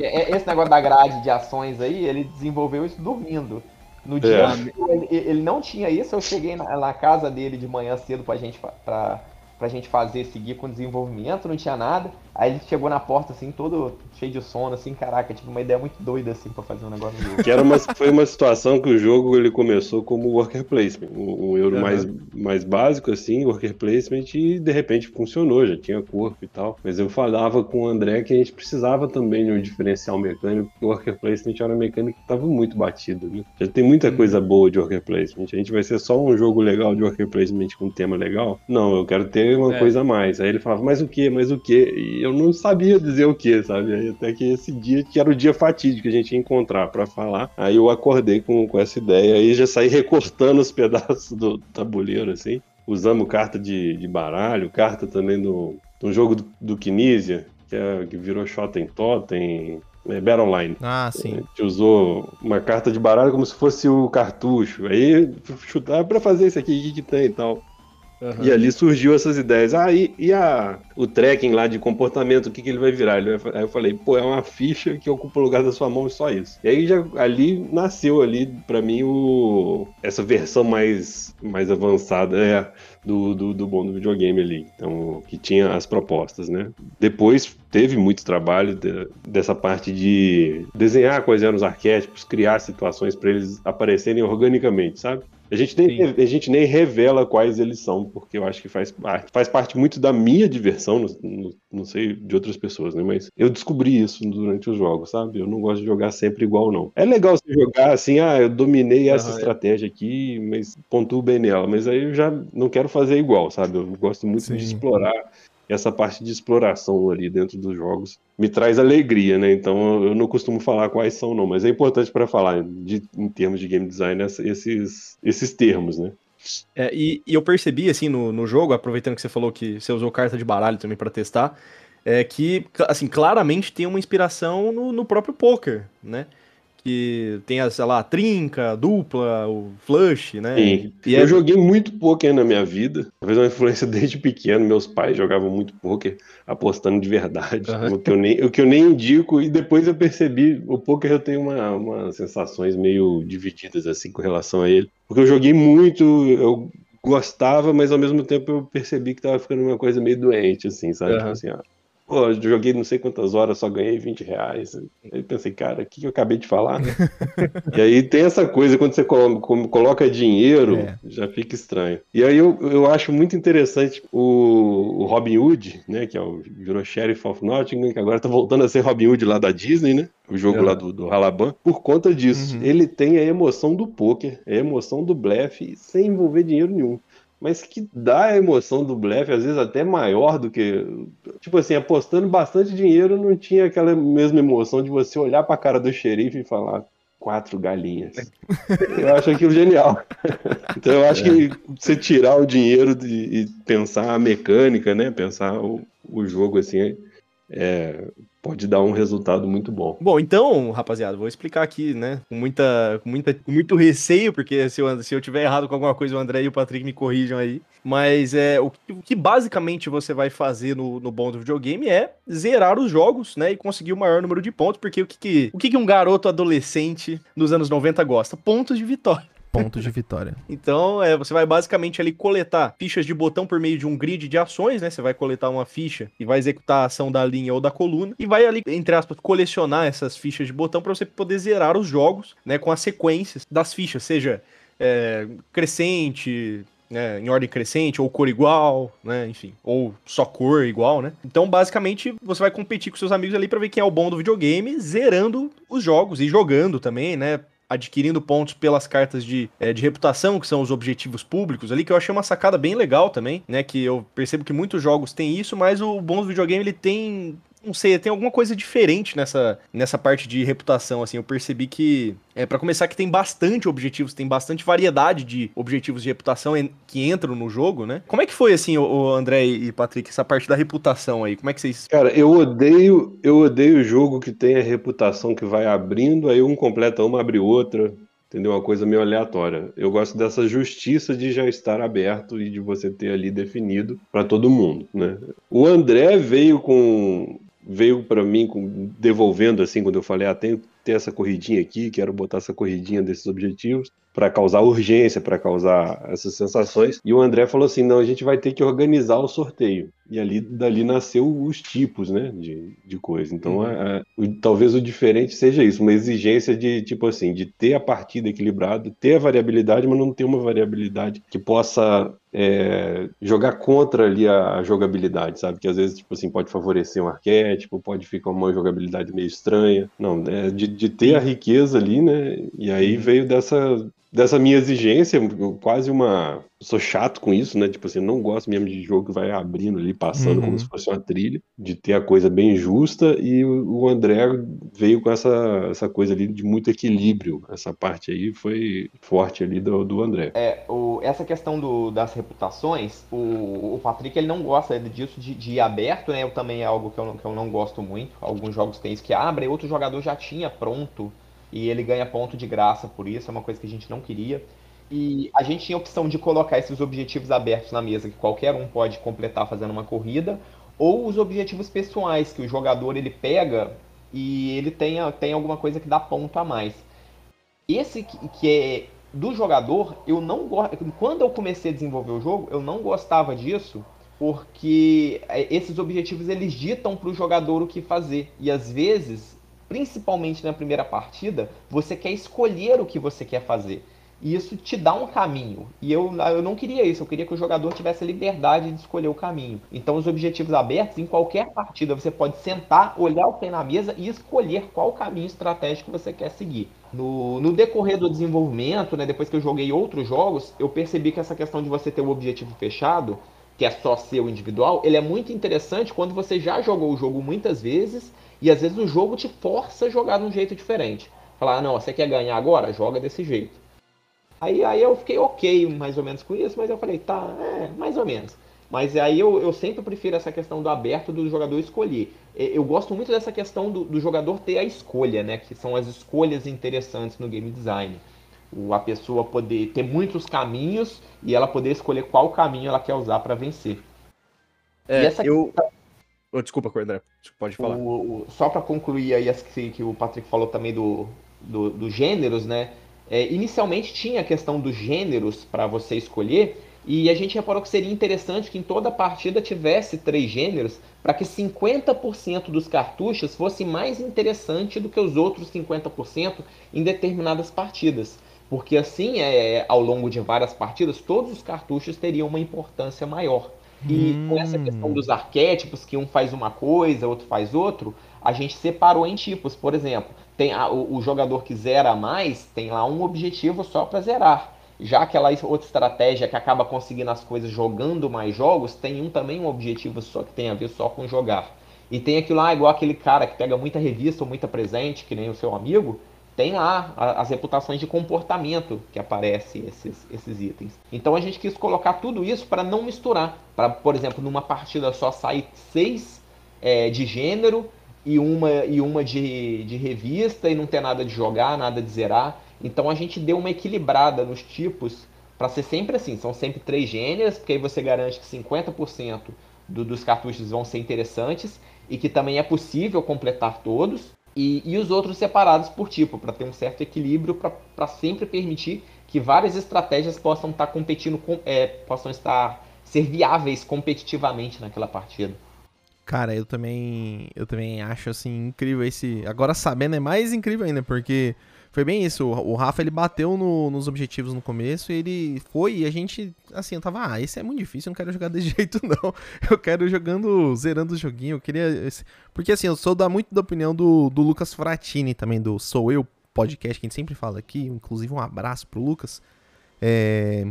(laughs) é, esse negócio da grade de ações aí, ele desenvolveu isso dormindo. No dia é. ele, ele, não tinha isso, eu cheguei na, na, casa dele de manhã cedo pra gente pra, pra gente fazer, seguir com o desenvolvimento, não tinha nada. Aí ele chegou na porta, assim, todo cheio de sono, assim, caraca, tipo, uma ideia muito doida, assim, pra fazer um negócio no jogo. Que era uma, foi uma situação que o jogo, ele começou como worker placement, um, um euro uhum. mais, mais básico, assim, worker placement, e de repente funcionou, já tinha corpo e tal. Mas eu falava com o André que a gente precisava também de um diferencial mecânico, porque o worker placement era uma mecânica que tava muito batida, né? Já tem muita uhum. coisa boa de worker placement. A gente vai ser só um jogo legal de worker placement com um tema legal? Não, eu quero ter uma é. coisa a mais. Aí ele falava, mas o que, mas o que? E eu não sabia dizer o que, sabe? Aí até que esse dia, que era o dia fatídico que a gente ia encontrar para falar, aí eu acordei com, com essa ideia e já saí recortando os (laughs) pedaços do tabuleiro, assim. Usamos carta de, de baralho, carta também do, do jogo do, do Kinesia, que, é, que virou Shotten Totem, é, Battle Online. Ah, sim. A gente usou uma carta de baralho como se fosse o cartucho. Aí chutar para fazer isso aqui, o que, que tem e tal. Uhum. E ali surgiu essas ideias. Ah, e, e, a, o tracking lá de comportamento, o que, que ele vai virar? Ele vai, aí eu falei, pô, é uma ficha que ocupa o lugar da sua mão e só isso. E aí já ali nasceu ali, para mim, o, essa versão mais, mais avançada é, do, do, do bom do videogame ali. Então, que tinha as propostas, né? Depois teve muito trabalho de, dessa parte de desenhar quais eram os arquétipos, criar situações para eles aparecerem organicamente, sabe? A gente, nem, a gente nem revela quais eles são, porque eu acho que faz, faz parte muito da minha diversão, não, não sei de outras pessoas, né? Mas eu descobri isso durante os jogos, sabe? Eu não gosto de jogar sempre igual, não. É legal você jogar assim, ah, eu dominei essa uhum, estratégia aqui, mas pontuo bem nela. Mas aí eu já não quero fazer igual, sabe? Eu gosto muito Sim. de explorar essa parte de exploração ali dentro dos jogos me traz alegria, né? Então eu não costumo falar quais são, não, mas é importante para falar de, em termos de game design esses, esses termos, né? É, e, e, eu percebi, assim, no, no jogo, aproveitando que você falou que você usou carta de baralho também para testar, é que, assim, claramente tem uma inspiração no, no próprio poker, né? Que tem, a, sei lá, a trinca, dupla, o flush, né? Sim. E eu é... joguei muito poker na minha vida. Talvez uma influência (laughs) desde pequeno. Meus pais jogavam muito poker, apostando de verdade. Uhum. O, que eu nem, o que eu nem indico. E depois eu percebi, o poker eu tenho uma, uma sensações meio divididas assim com relação a ele. Porque eu joguei muito, eu gostava, mas ao mesmo tempo eu percebi que tava ficando uma coisa meio doente, assim, sabe? Uhum. Tipo assim, ó, Pô, eu joguei não sei quantas horas, só ganhei 20 reais. Aí pensei, cara, o que eu acabei de falar? (laughs) e aí tem essa coisa, quando você coloca dinheiro, é. já fica estranho. E aí eu, eu acho muito interessante o, o Robin Hood, né, que é o, virou Sheriff of Nottingham, que agora tá voltando a ser Robin Hood lá da Disney, né? O jogo é. lá do, do Halaban, por conta disso. Uhum. Ele tem a emoção do poker, a emoção do blefe, sem envolver dinheiro nenhum mas que dá a emoção do blefe, às vezes até maior do que. Tipo assim, apostando bastante dinheiro, não tinha aquela mesma emoção de você olhar para a cara do xerife e falar quatro galinhas. (laughs) Eu acho aquilo genial. (laughs) Então eu acho é. que você tirar o dinheiro de, e pensar a mecânica, né? Pensar o, o jogo assim, é, pode dar um resultado muito bom. Bom, então, rapaziada, vou explicar aqui, né? Com, muita, com, muita, com muito receio, porque se eu, se eu tiver errado com alguma coisa, o André e o Patrick me corrijam aí. Mas é o que, o que basicamente você vai fazer no, no bom do videogame é zerar os jogos, né? E conseguir o maior número de pontos, porque o que, que, o que, que um garoto adolescente dos anos 90 gosta? Pontos de vitória pontos de vitória. (laughs) então, é, você vai basicamente ali coletar fichas de botão por meio de um grid de ações, né? Você vai coletar uma ficha e vai executar a ação da linha ou da coluna e vai ali, entre aspas, colecionar essas fichas de botão para você poder zerar os jogos, né? Com as sequências das fichas, seja é, crescente, né, em ordem crescente, ou cor igual, né, enfim, ou só cor igual, né? Então, basicamente, você vai competir com seus amigos ali para ver quem é o bom do videogame, zerando os jogos e jogando também, né? Adquirindo pontos pelas cartas de, é, de reputação, que são os objetivos públicos ali, que eu achei uma sacada bem legal também, né? Que eu percebo que muitos jogos têm isso, mas o bons videogame ele tem não sei, tem alguma coisa diferente nessa, nessa parte de reputação, assim, eu percebi que, é, para começar que tem bastante objetivos, tem bastante variedade de objetivos de reputação en que entram no jogo, né? Como é que foi, assim, o, o, André e Patrick, essa parte da reputação aí, como é que vocês... Cara, eu odeio, eu odeio o jogo que tem a reputação que vai abrindo, aí um completa uma, abre outra, entendeu? Uma coisa meio aleatória. Eu gosto dessa justiça de já estar aberto e de você ter ali definido para todo mundo, né? O André veio com veio para mim com, devolvendo assim quando eu falei, ah, que ter essa corridinha aqui, quero botar essa corridinha desses objetivos para causar urgência, para causar essas sensações. E o André falou assim: não, a gente vai ter que organizar o sorteio. E ali dali nasceu os tipos, né, de, de coisa. Então, uhum. a, a, o, talvez o diferente seja isso, uma exigência de tipo assim, de ter a partida equilibrada, ter a variabilidade, mas não ter uma variabilidade que possa é, jogar contra ali a, a, jogabilidade, sabe? Que às vezes, tipo assim, pode favorecer um arquétipo, pode ficar uma jogabilidade meio estranha. Não, é de, de ter a riqueza ali, né? E aí uhum. veio dessa dessa minha exigência, quase uma. Sou chato com isso, né? Tipo assim, não gosto mesmo de jogo que vai abrindo ali, passando uhum. como se fosse uma trilha, de ter a coisa bem justa, e o André veio com essa, essa coisa ali de muito equilíbrio. Essa parte aí foi forte ali do, do André. É, o, essa questão do, das reputações, o, o Patrick ele não gosta disso de, de ir aberto, né? Eu também é algo que eu, que eu não gosto muito. Alguns jogos tem isso que abre, outro jogador já tinha pronto e ele ganha ponto de graça por isso, é uma coisa que a gente não queria. E a gente tinha a opção de colocar esses objetivos abertos na mesa, que qualquer um pode completar fazendo uma corrida, ou os objetivos pessoais, que o jogador ele pega e ele tem, tem alguma coisa que dá ponto a mais. Esse que, que é do jogador, eu não gosto. Quando eu comecei a desenvolver o jogo, eu não gostava disso, porque é, esses objetivos eles ditam para o jogador o que fazer. E às vezes, principalmente na primeira partida, você quer escolher o que você quer fazer. E isso te dá um caminho. E eu, eu não queria isso, eu queria que o jogador tivesse a liberdade de escolher o caminho. Então, os objetivos abertos, em qualquer partida, você pode sentar, olhar o que tem na mesa e escolher qual caminho estratégico você quer seguir. No, no decorrer do desenvolvimento, né, depois que eu joguei outros jogos, eu percebi que essa questão de você ter o objetivo fechado, que é só seu individual, ele é muito interessante quando você já jogou o jogo muitas vezes e às vezes o jogo te força a jogar de um jeito diferente. Falar, ah, não, você quer ganhar agora? Joga desse jeito. Aí, aí eu fiquei ok mais ou menos com isso, mas eu falei, tá, é, mais ou menos. Mas aí eu, eu sempre prefiro essa questão do aberto do jogador escolher. Eu gosto muito dessa questão do, do jogador ter a escolha, né? Que são as escolhas interessantes no game design. O, a pessoa poder ter muitos caminhos e ela poder escolher qual caminho ela quer usar para vencer. É, essa... eu... Oh, desculpa, Cordré, pode falar. O, o, só para concluir aí as que, que o Patrick falou também do, do, do gêneros, né? É, inicialmente tinha a questão dos gêneros para você escolher, e a gente reparou que seria interessante que em toda partida tivesse três gêneros, para que 50% dos cartuchos fosse mais interessante do que os outros 50% em determinadas partidas. Porque assim, é, ao longo de várias partidas, todos os cartuchos teriam uma importância maior. E hum. com essa questão dos arquétipos, que um faz uma coisa, outro faz outro, a gente separou em tipos. Por exemplo, tem a, o, o, jogador que zera mais tem lá um objetivo só para zerar. Já aquela outra estratégia que acaba conseguindo as coisas jogando mais jogos, tem um também um objetivo só que tem a ver só com jogar. E tem aquilo lá, igual aquele cara que pega muita revista ou muita presente, que nem o seu amigo, tem lá as reputações de comportamento que aparecem esses, esses itens. Então a gente quis colocar tudo isso para não misturar. Para, por exemplo, numa partida só sair seis é, de gênero e uma, e uma de, de revista e não ter nada de jogar, nada de zerar. Então a gente deu uma equilibrada nos tipos para ser sempre assim, são sempre três gêneros, porque aí você garante que 50% do, dos cartuchos vão ser interessantes e que também é possível completar todos. E, e os outros separados por tipo, para ter um certo equilíbrio, para sempre permitir que várias estratégias possam estar tá competindo, com, é, possam estar ser viáveis competitivamente naquela partida. Cara, eu também, eu também acho assim incrível esse. Agora sabendo é mais incrível ainda, porque foi bem isso. O Rafa ele bateu no, nos objetivos no começo e ele foi e a gente, assim, eu tava, ah, esse é muito difícil, eu não quero jogar desse (laughs) jeito não. Eu quero jogando, zerando o joguinho. Eu queria. Porque assim, eu sou da, muito da opinião do, do Lucas Fratini também, do Sou Eu podcast, que a gente sempre fala aqui. Inclusive, um abraço pro Lucas. É,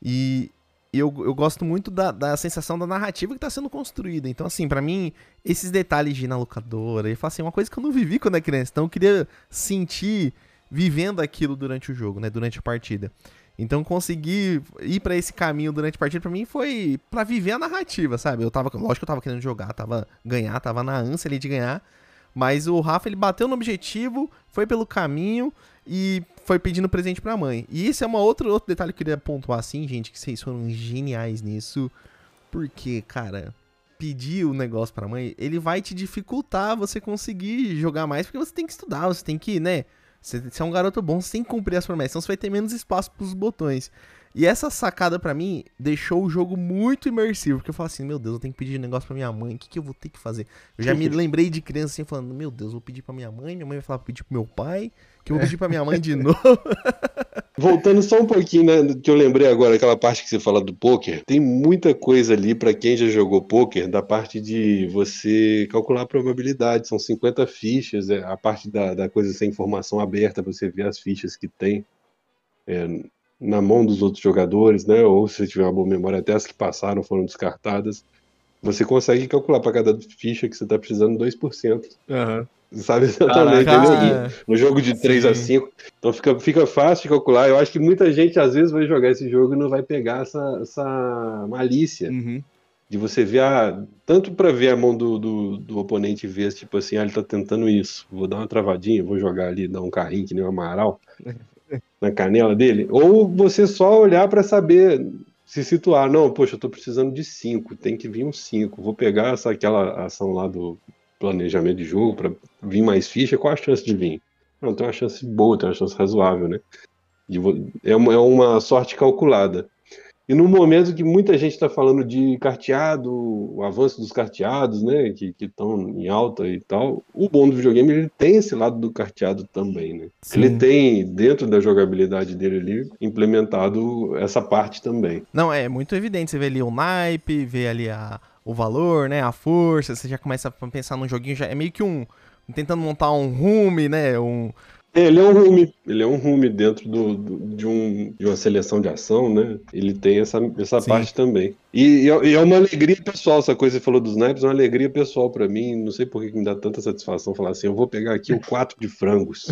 e eu, eu gosto muito da, da sensação da narrativa que está sendo construída. Então, assim, para mim, esses detalhes de ir na locadora, e assim, uma coisa que eu não vivi quando era criança. Então, eu queria sentir vivendo aquilo durante o jogo, né? Durante a partida. Então, conseguir ir para esse caminho durante a partida, para mim, foi para viver a narrativa, sabe? Eu tava, lógico que eu tava querendo jogar, tava ganhar, tava na ânsia ali de ganhar. Mas o Rafa, ele bateu no objetivo, foi pelo caminho e foi pedindo presente pra mãe. E isso é uma outra, outro detalhe que eu queria pontuar assim, gente, que vocês foram geniais nisso. Porque, cara, pedir o negócio pra mãe, ele vai te dificultar você conseguir jogar mais, porque você tem que estudar, você tem que, né? Você, você é um garoto bom, você tem que cumprir as promessas, então você vai ter menos espaço pros botões. E essa sacada para mim deixou o jogo muito imersivo, porque eu falo assim, meu Deus, eu tenho que pedir negócio pra minha mãe, o que, que eu vou ter que fazer? Eu já me (laughs) lembrei de criança assim, falando, meu Deus, vou pedir pra minha mãe, minha mãe vai falar pra pedir pro meu pai, que eu vou pedir pra minha mãe de (laughs) novo. Voltando só um pouquinho, né, que eu lembrei agora, aquela parte que você fala do poker, tem muita coisa ali para quem já jogou poker, da parte de você calcular a probabilidade, são 50 fichas, é, a parte da, da coisa sem informação aberta, você ver as fichas que tem. É, na mão dos outros jogadores, né? Ou se tiver uma boa memória, até as que passaram foram descartadas. Você consegue calcular para cada ficha que você está precisando 2%. Uhum. Sabe exatamente, Caraca, No jogo de 3 Sim. a 5. Então fica, fica fácil de calcular. Eu acho que muita gente às vezes vai jogar esse jogo e não vai pegar essa, essa malícia. Uhum. De você ver, a, tanto para ver a mão do, do, do, oponente e ver, tipo assim, ah, ele tá tentando isso, vou dar uma travadinha, vou jogar ali, dar um carrinho que nem o Amaral. (laughs) na canela dele, ou você só olhar para saber se situar. Não, poxa, eu tô precisando de cinco, tem que vir um cinco. Vou pegar essa, aquela ação lá do planejamento de jogo para vir mais ficha, qual a chance de vir? Não, tem uma chance boa, tem uma chance razoável, né? É uma, é uma sorte calculada. E no momento que muita gente está falando de carteado, o avanço dos carteados, né, que estão em alta e tal, o bom do videogame ele tem esse lado do carteado também, né? Ele tem dentro da jogabilidade dele ali implementado essa parte também. Não, é muito evidente, você vê ali o naipe, vê ali a, o valor, né, a força, você já começa a pensar num joguinho, já é meio que um tentando montar um rume, né, um ele é um rume, ele é um rume dentro do, do, de, um, de uma seleção de ação, né? Ele tem essa, essa parte também. E, e, é uma alegria pessoal, essa coisa que você falou dos naipes, é uma alegria pessoal para mim. Não sei por que me dá tanta satisfação falar assim: eu vou pegar aqui o 4 de frangos,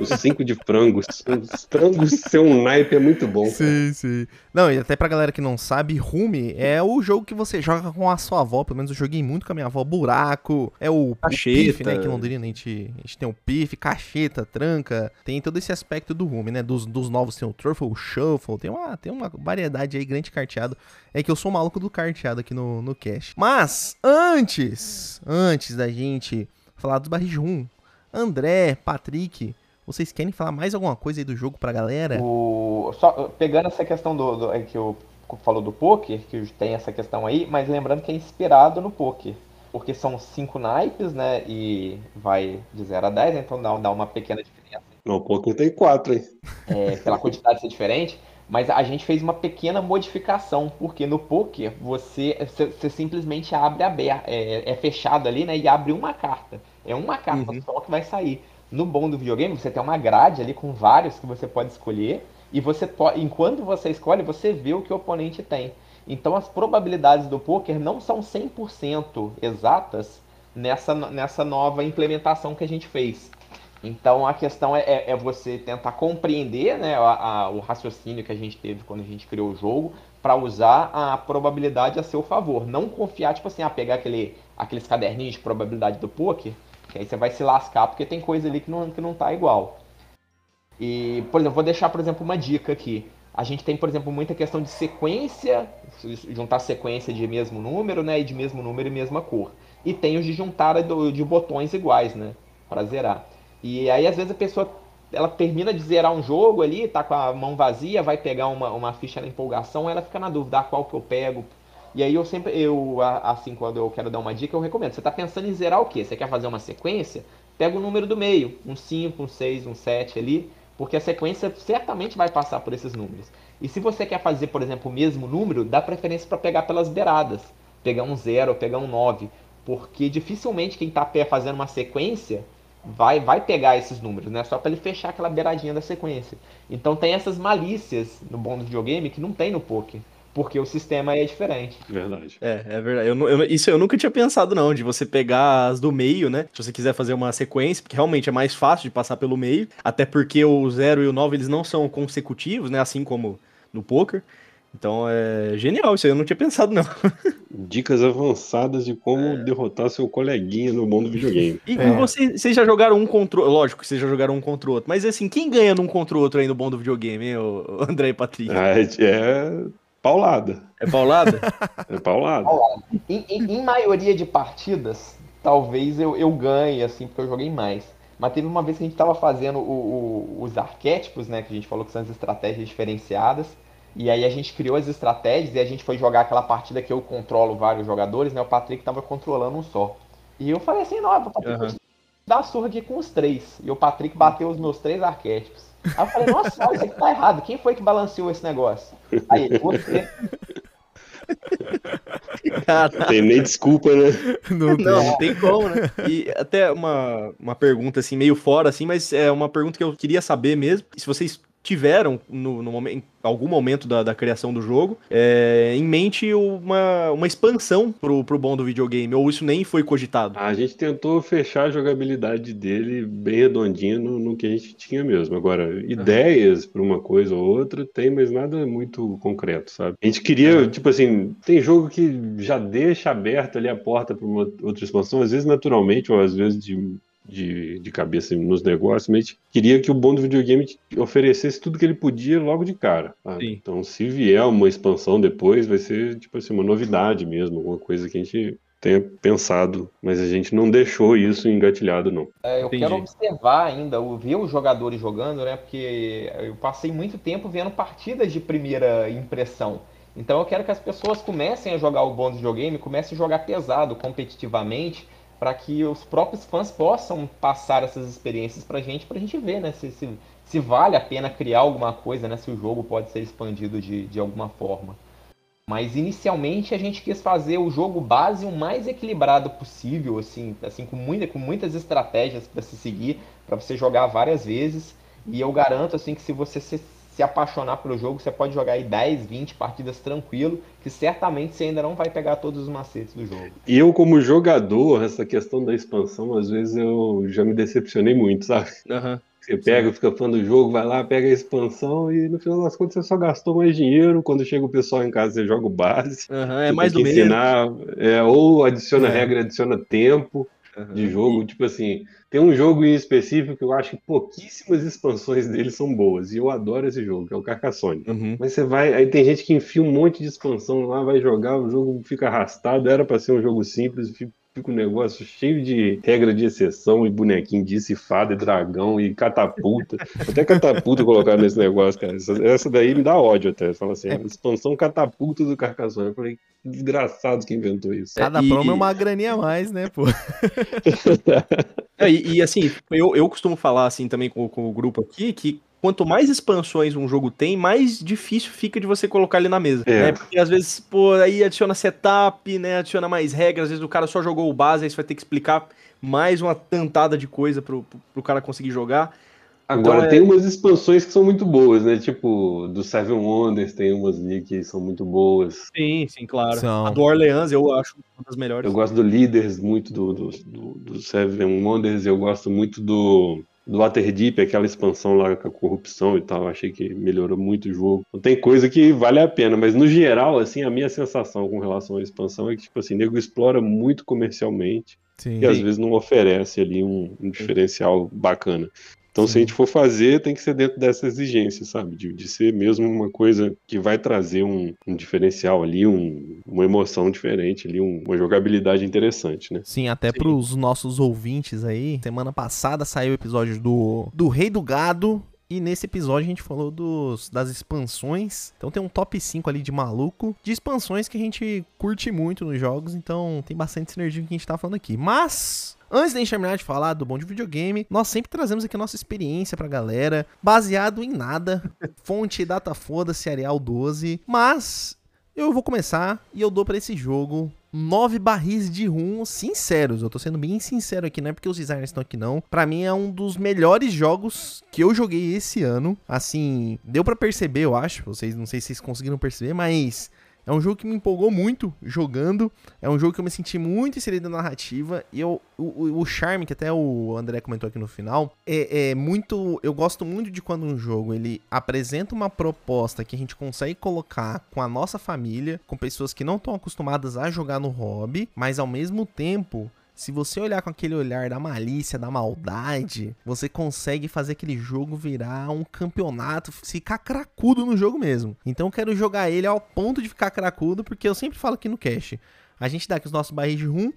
o 5 de frangos. Os frangos ser um naipe é muito bom. Sim, cara. sim. Não, e até pra galera que não sabe, Rume é o jogo que você joga com a sua avó. Pelo menos eu joguei muito com a minha avó. Buraco, é o, cacheta. o Pif, né? Que em Londrina a gente, a gente tem o Pif, cacheta, tranca. Tem todo esse aspecto do Rume, né? Dos, dos novos tem o Truffle, o Shuffle, tem uma, tem uma variedade aí grande carteado. É que eu sou maluco do carteado aqui no, no cast. Mas, antes, antes da gente falar dos barris rum, André, Patrick, vocês querem falar mais alguma coisa aí do jogo pra galera? O... Só, pegando essa questão do, do é que eu falou do poker, que tem essa questão aí, mas lembrando que é inspirado no poker. Porque são cinco naipes, né? E vai de 0 a 10, então dá, dá uma pequena diferença. Não, o poker tem quatro, hein? É, pela quantidade ser diferente. Mas a gente fez uma pequena modificação, porque no poker você, você simplesmente abre aberto, é, é, fechado ali, né? E abre uma carta. É uma carta uhum. só que vai sair. No bom do videogame, você tem uma grade ali com vários que você pode escolher. E você pode, enquanto você escolhe, você vê o que o oponente tem. Então as probabilidades do poker não são 100% exatas nessa, nessa nova implementação que a gente fez. Então a questão é, é, é você tentar compreender né, a, a, o raciocínio que a gente teve quando a gente criou o jogo para usar a probabilidade a seu favor. Não confiar, tipo assim, a ah, pegar aquele, aqueles caderninhos de probabilidade do poker, que aí você vai se lascar porque tem coisa ali que não, que não tá igual. E, por exemplo, vou deixar, por exemplo, uma dica aqui. A gente tem, por exemplo, muita questão de sequência, juntar sequência de mesmo número, né, e de mesmo número e mesma cor. E tem os de juntar de botões iguais, né, para zerar. E aí, às vezes, a pessoa ela termina de zerar um jogo ali, tá com a mão vazia, vai pegar uma, uma ficha na empolgação, ela fica na dúvida, ah, qual que eu pego. E aí eu sempre, eu, assim, quando eu quero dar uma dica, eu recomendo. Você tá pensando em zerar o quê? Você quer fazer uma sequência? Pega o número do meio, um 5, um 6, um 7 ali, porque a sequência certamente vai passar por esses números. E se você quer fazer, por exemplo, o mesmo número, dá preferência para pegar pelas beiradas. Pegar um 0, pegar um 9. Porque dificilmente quem está fazendo uma sequência vai, vai pegar esses números, né? Só para ele fechar aquela beiradinha da sequência. Então tem essas malícias no bom do videogame que não tem no poker. Porque o sistema é diferente. Verdade. É, é verdade. Eu, eu, isso eu nunca tinha pensado, não, de você pegar as do meio, né? Se você quiser fazer uma sequência, porque realmente é mais fácil de passar pelo meio. Até porque o 0 e o 9 eles não são consecutivos, né? Assim como no poker. Então é genial, isso aí eu não tinha pensado, não. (laughs) Dicas avançadas de como é. derrotar seu coleguinha no mundo do videogame. E é. vocês, vocês já jogaram um contra o Lógico que vocês já jogaram um contra o outro, mas assim, quem ganha num contra o outro aí no bom do videogame, hein, o André e Patrick? Ah, é paulada. É paulada? (laughs) é paulada. Em, em, em, maioria de partidas, talvez eu, eu ganhe, assim, porque eu joguei mais. Mas teve uma vez que a gente tava fazendo o, o, os arquétipos, né? Que a gente falou que são as estratégias diferenciadas. E aí a gente criou as estratégias e a gente foi jogar aquela partida que eu controlo vários jogadores, né? O Patrick tava controlando um só. E eu falei assim, não, o Patrick uhum. dar surra aqui com os três. E o Patrick bateu os meus três arquétipos. Aí eu falei, nossa, isso aqui tá errado. Quem foi que balanceou esse negócio? Aí ele, você. Não tem nem desculpa, né? Não, não, não, tem como, né? E até uma, uma pergunta assim, meio fora, assim, mas é uma pergunta que eu queria saber mesmo. Se vocês tiveram no, no em algum momento da, da criação do jogo é, em mente uma, uma expansão pro, pro bom do videogame, ou isso nem foi cogitado? A gente tentou fechar a jogabilidade dele bem redondinha no, no que a gente tinha mesmo. Agora, ideias para uma coisa ou outra tem, mas nada muito concreto, sabe? A gente queria, tipo assim, tem jogo que já deixa aberta ali a porta para uma outra expansão, às vezes naturalmente, ou às vezes de de, de cabeça nos negócios, mas queria que o bom do videogame oferecesse tudo que ele podia logo de cara. Então, se vier uma expansão depois, vai ser tipo assim, uma novidade mesmo, alguma coisa que a gente tenha pensado, mas a gente não deixou isso engatilhado, não. É, eu Entendi. quero observar ainda, ver os jogadores jogando, né? Porque eu passei muito tempo vendo partidas de primeira impressão. Então eu quero que as pessoas comecem a jogar o bom videogame, comecem a jogar pesado, competitivamente, para que os próprios fãs possam passar essas experiências para a gente, para a gente ver, né, se, se, se, vale a pena criar alguma coisa, né, se o jogo pode ser expandido de, de alguma forma. Mas inicialmente a gente quis fazer o jogo base o mais equilibrado possível, assim, assim com, muita, com muitas estratégias para se seguir, para você jogar várias vezes. E eu garanto assim que se você se, se apaixonar pelo jogo, você pode jogar aí 10, 20 partidas tranquilo, que certamente você ainda não vai pegar todos os macetes do jogo. E eu, como jogador, essa questão da expansão, às vezes eu já me decepcionei muito, sabe? Uhum. Você pega, Sim. fica fã do jogo, vai lá, pega a expansão e no final das contas você só gastou mais dinheiro. Quando chega o pessoal em casa, você joga o base. Uhum, é mais do mesmo. ensinar, é, ou adiciona é. regra, adiciona tempo uhum. de jogo. Tipo assim, tem um jogo em específico que eu acho que pouquíssimas expansões dele são boas. E eu adoro esse jogo, que é o Carcassonne. Uhum. Mas você vai. Aí tem gente que enfia um monte de expansão lá, vai jogar, o jogo fica arrastado. Era para ser um jogo simples, fica um negócio cheio de regra de exceção e bonequinho de cifado e dragão e catapulta. até catapulta colocar nesse negócio, cara. Essa, essa, daí me dá ódio até. Fala assim, é. expansão catapulta do Carcassonne. Eu falei, desgraçado que inventou isso. Cada e... promo é uma graninha a mais, né, pô? (laughs) é, e, e, assim, eu, eu costumo falar assim também com, com o grupo aqui que quanto mais expansões um jogo tem, mais difícil fica de você colocar ele na mesa. É. Né? Porque às vezes, pô, aí adiciona setup, né? Adiciona mais regras, às vezes o cara só jogou o base, aí você vai ter que explicar mais uma tantada de coisa pro, pro, cara conseguir jogar. Agora, então, é... tem umas expansões que são muito boas, né? Tipo, do Seven Wonders tem umas ali que são muito boas. Sim, sim, claro. São... A do Orleans eu acho uma das melhores. Eu gosto do Leaders, muito do, do, do, do Seven Wonders, eu gosto muito do do Waterdeep, aquela expansão lá com a corrupção e tal, achei que melhorou muito o jogo. Não tem coisa que vale a pena, mas no geral, assim, a minha sensação com relação à expansão é que, tipo assim, o nego explora muito comercialmente Sim. e às vezes não oferece ali um, um diferencial bacana. Então, Sim. se a gente for fazer, tem que ser dentro dessa exigência, sabe? De, de ser mesmo uma coisa que vai trazer um, um diferencial ali, um, uma emoção diferente ali, um, uma jogabilidade interessante, né? Sim, até para os nossos ouvintes aí, semana passada saiu o episódio do, do Rei do Gado, e nesse episódio a gente falou dos, das expansões. Então tem um top 5 ali de maluco de expansões que a gente curte muito nos jogos. Então tem bastante sinergia que a gente tá falando aqui. Mas Antes de a gente terminar de falar do bom de videogame, nós sempre trazemos aqui a nossa experiência pra galera, baseado em nada, (laughs) fonte data foda, serial 12, mas eu vou começar e eu dou para esse jogo nove barris de rum sinceros. Eu tô sendo bem sincero aqui, não é porque os designers estão aqui não. Para mim é um dos melhores jogos que eu joguei esse ano. Assim, deu para perceber, eu acho. Vocês não sei se vocês conseguiram perceber, mas é um jogo que me empolgou muito jogando. É um jogo que eu me senti muito inserido na narrativa. E eu, o, o charme, que até o André comentou aqui no final, é, é, muito. Eu gosto muito de quando um jogo ele apresenta uma proposta que a gente consegue colocar com a nossa família, com pessoas que não estão acostumadas a jogar no hobby, mas ao mesmo tempo se você olhar com aquele olhar da malícia, da maldade, você consegue fazer aquele jogo virar um campeonato, ficar cracudo no jogo mesmo. Então eu quero jogar ele ao ponto de ficar cracudo, porque eu sempre falo aqui no cache. A gente dá aqui os nossos barris de rum,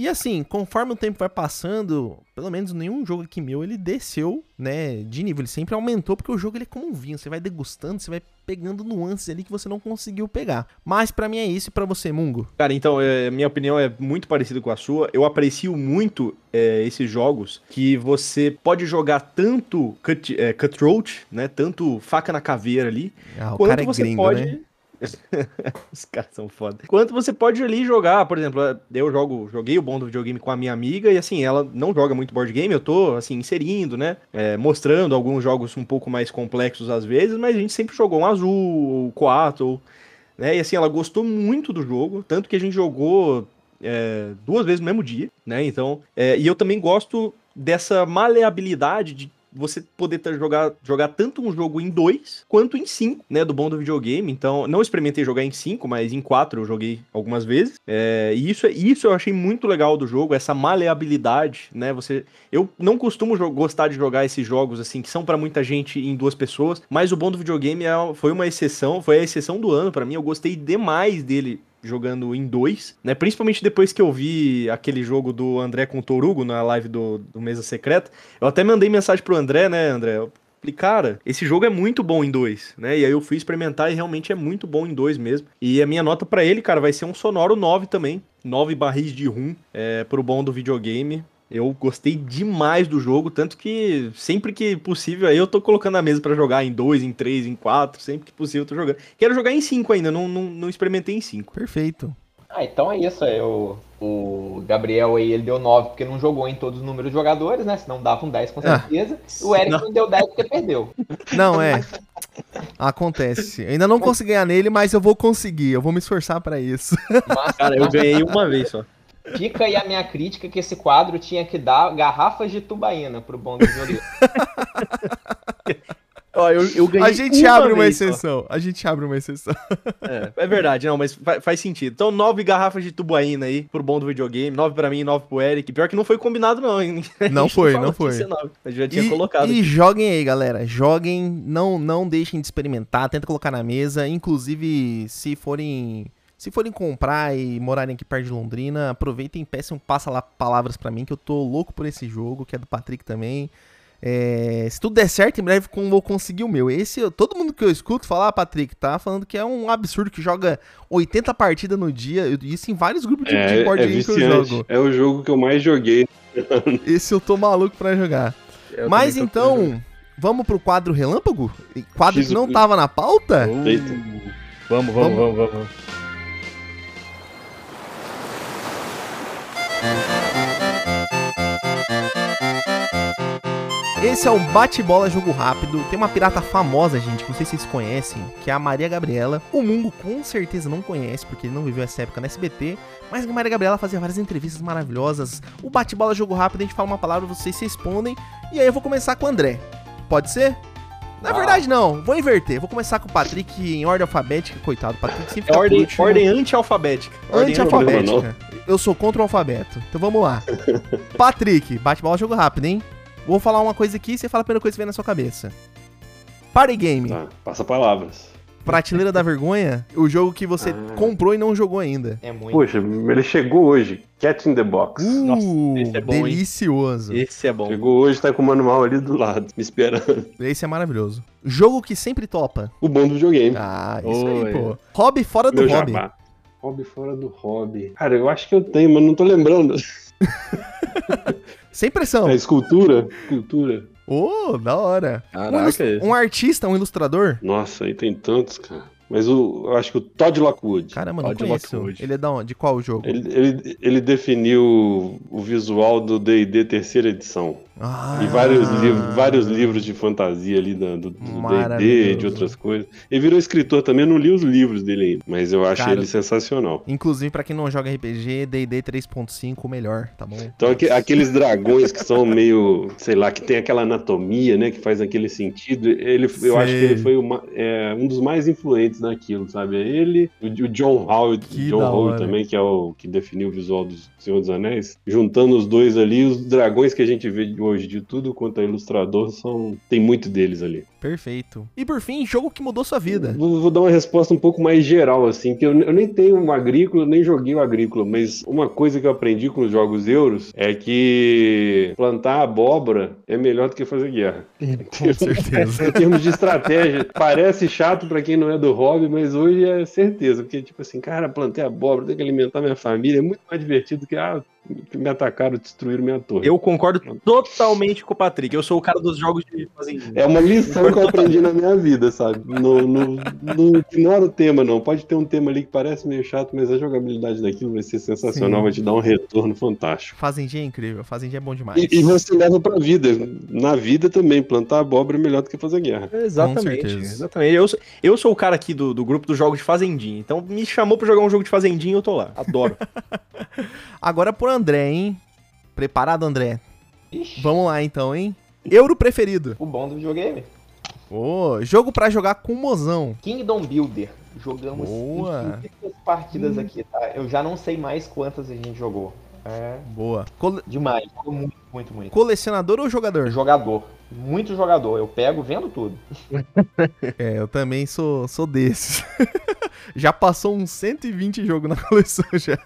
e assim, conforme o tempo vai passando, pelo menos nenhum jogo aqui meu, ele desceu, né, de nível. Ele sempre aumentou, porque o jogo ele é como um vinho. Você vai degustando, você vai pegando nuances ali que você não conseguiu pegar. Mas para mim é isso e pra você, Mungo? Cara, então, é, minha opinião é muito parecida com a sua. Eu aprecio muito é, esses jogos que você pode jogar tanto cut, é, cutthroat, né, tanto faca na caveira ali, ah, quanto é você gringo, pode... Né? (laughs) Os caras são foda. Quanto você pode ali jogar, por exemplo, eu jogo, joguei o bom do videogame com a minha amiga e assim, ela não joga muito board game, eu tô assim, inserindo, né? É, mostrando alguns jogos um pouco mais complexos às vezes, mas a gente sempre jogou um azul, o Coatl, né? E assim, ela gostou muito do jogo, tanto que a gente jogou é, duas vezes no mesmo dia, né? Então, é, e eu também gosto dessa maleabilidade de você poder jogar, jogar tanto um jogo em dois quanto em cinco, né? Do bom do videogame. Então, não experimentei jogar em cinco, mas em quatro eu joguei algumas vezes. É, e isso, isso eu achei muito legal do jogo, essa maleabilidade, né? Você. Eu não costumo gostar de jogar esses jogos assim, que são para muita gente em duas pessoas, mas o bom do videogame é, foi uma exceção, foi a exceção do ano para mim. Eu gostei demais dele jogando em dois, né? Principalmente depois que eu vi aquele jogo do André com o Torugo na live do, do Mesa Secreta. Eu até mandei mensagem pro André, né, André? Eu falei, cara, esse jogo é muito bom em dois, né? E aí eu fui experimentar e realmente é muito bom em dois mesmo. E a minha nota para ele, cara, vai ser um sonoro 9 também. 9 barris de rum é, pro bom do videogame. Eu gostei demais do jogo, tanto que sempre que possível aí eu tô colocando a mesa para jogar em dois, em três, em quatro, sempre que possível eu tô jogando. Quero jogar em cinco ainda, não, não, não experimentei em cinco. Perfeito. Ah, então é isso. Eu, o Gabriel aí ele deu 9 porque não jogou em todos os números de jogadores, né? Senão dava um 10 com ah. certeza. Ah, o Eric não. não deu 10 porque perdeu. Não, é. Acontece. Eu ainda não consegui ganhar nele, mas eu vou conseguir. Eu vou me esforçar para isso. Mas, cara, eu ganhei uma vez só. Fica aí a minha crítica que esse quadro tinha que dar garrafas de tubaína pro bom do violino. (laughs) Ó, eu, eu a gente uma abre uma exceção. Só. A gente abre uma exceção. É, é verdade, não, mas faz, faz, sentido. Então, nove garrafas de tubaína aí pro bom do videogame, nove pra mim nove pro Eric. Pior que não foi combinado, não, hein? (laughs) Não foi, não, não foi. Eu já tinha e, colocado. E aqui. joguem aí, galera. Joguem, não, não deixem de experimentar, tenta colocar na mesa. Inclusive, se forem se forem comprar e morarem aqui perto de Londrina, aproveitem e peçam passa lá palavras para mim, que eu tô louco por esse jogo, que é do Patrick também. É, se tudo der certo, em breve vou conseguir o meu. Esse, todo mundo que eu escuto falar, ah, Patrick, tá falando que é um absurdo que joga 80 partidas no dia. Isso em vários grupos de, é, de board é game que eu jogo. É o jogo que eu mais joguei. (laughs) Esse eu tô maluco pra jogar. Eu Mas então, vamos pro quadro Relâmpago? Quadro X... que não tava na pauta? Uh, vamos, vamos, vamos, vamos. vamos. Esse é o Bate-Bola Jogo Rápido. Tem uma pirata famosa, gente, que não sei se vocês conhecem, que é a Maria Gabriela. O Mungo com certeza não conhece, porque ele não viveu essa época na SBT. Mas a Maria Gabriela fazia várias entrevistas maravilhosas. O Bate-Bola Jogo Rápido, a gente fala uma palavra, vocês se respondem. E aí eu vou começar com o André. Pode ser? Na verdade, não. Vou inverter. Vou começar com o Patrick em ordem alfabética. Coitado, o Patrick sempre é ordem, ordem anti-alfabética. Anti-alfabética. Eu sou contra o alfabeto. Então vamos lá. (laughs) Patrick, bate bola, jogo rápido, hein? Vou falar uma coisa aqui e você fala a primeira coisa que vem na sua cabeça. Party Game. Tá, passa palavras. Prateleira da Vergonha, o jogo que você ah. comprou e não jogou ainda. É muito. Poxa, ele chegou hoje. Cat in the Box. Uh, Nossa, esse é bom, delicioso. Hein? Esse é bom. Chegou hoje, tá com o manual ali do lado, me esperando. Esse é maravilhoso. Jogo que sempre topa. O bom do videogame. Ah, isso Oi. aí, pô. Hobby fora do Meu hobby. Jabá. Hobby fora do hobby. Cara, eu acho que eu tenho, mas não tô lembrando. (laughs) Sem pressão. É escultura? Escultura. Ô, oh, da hora. Caraca. Um, um artista, um ilustrador? Nossa, aí tem tantos, cara. Mas o, eu acho que o Todd Lockwood. Caramba, não Todd conheço. Lockwood. Ele é da onde? De qual jogo? Ele, ele, ele definiu o visual do D&D terceira edição. Ah, e vários, livros, vários livros de fantasia ali do D&D, de outras coisas. Ele virou escritor também, eu não li os livros dele ainda, mas eu acho Cara, ele sensacional. Inclusive, para quem não joga RPG, D&D 3.5 o melhor, tá bom? Então, aqueles dragões que são meio, sei lá, que tem aquela anatomia, né, que faz aquele sentido, ele, eu acho que ele foi uma, é, um dos mais influentes naquilo, sabe? É ele, o, John Howard, John Howard também, que é o que definiu o visual do Senhor dos Anéis, juntando os dois ali, os dragões que a gente vê hoje, de tudo quanto é ilustrador, são tem muito deles ali. Perfeito. E por fim, jogo que mudou sua vida. Vou, vou dar uma resposta um pouco mais geral, assim, que eu, eu, nem tenho um agrícola, nem joguei o agrícola, mas uma coisa que eu aprendi com os jogos euros é que plantar abóbora é melhor do que fazer guerra. (laughs) Com certeza. (laughs) em termos de estratégia, parece chato para quem não é do hobby, mas hoje é certeza, porque tipo assim, cara, plantei abóbora, tenho que alimentar minha família, é muito mais divertido que, ah, me atacaram, destruíram minha torre. Eu concordo totalmente com o Patrick. Eu sou o cara dos jogos de fazendinha. É uma lição que eu aprendi na minha vida, sabe? No, no, no, não era o tema, não. Pode ter um tema ali que parece meio chato, mas a jogabilidade daquilo vai ser sensacional, Sim. vai te dar um retorno fantástico. Fazendinha é incrível, Fazendinha é bom demais. E, e você leva pra vida. Na vida também, plantar abóbora é melhor do que fazer guerra. Exatamente. Exatamente. Eu, eu sou o cara aqui do, do grupo dos jogos de fazendinha. Então me chamou pra jogar um jogo de fazendinha eu tô lá. Adoro. (laughs) Agora por André, hein? Preparado, André? Ixi. Vamos lá então, hein? Euro preferido. O bom do videogame. Ô, oh, jogo para jogar com mozão. Kingdom Builder. Jogamos Boa. partidas aqui, tá? Eu já não sei mais quantas a gente jogou. É. Boa. Cole... Demais. Muito, muito, muito. Colecionador ou jogador? Jogador. Muito jogador. Eu pego vendo tudo. (laughs) é, eu também sou, sou desses. (laughs) já passou uns 120 jogos na (laughs) coleção já.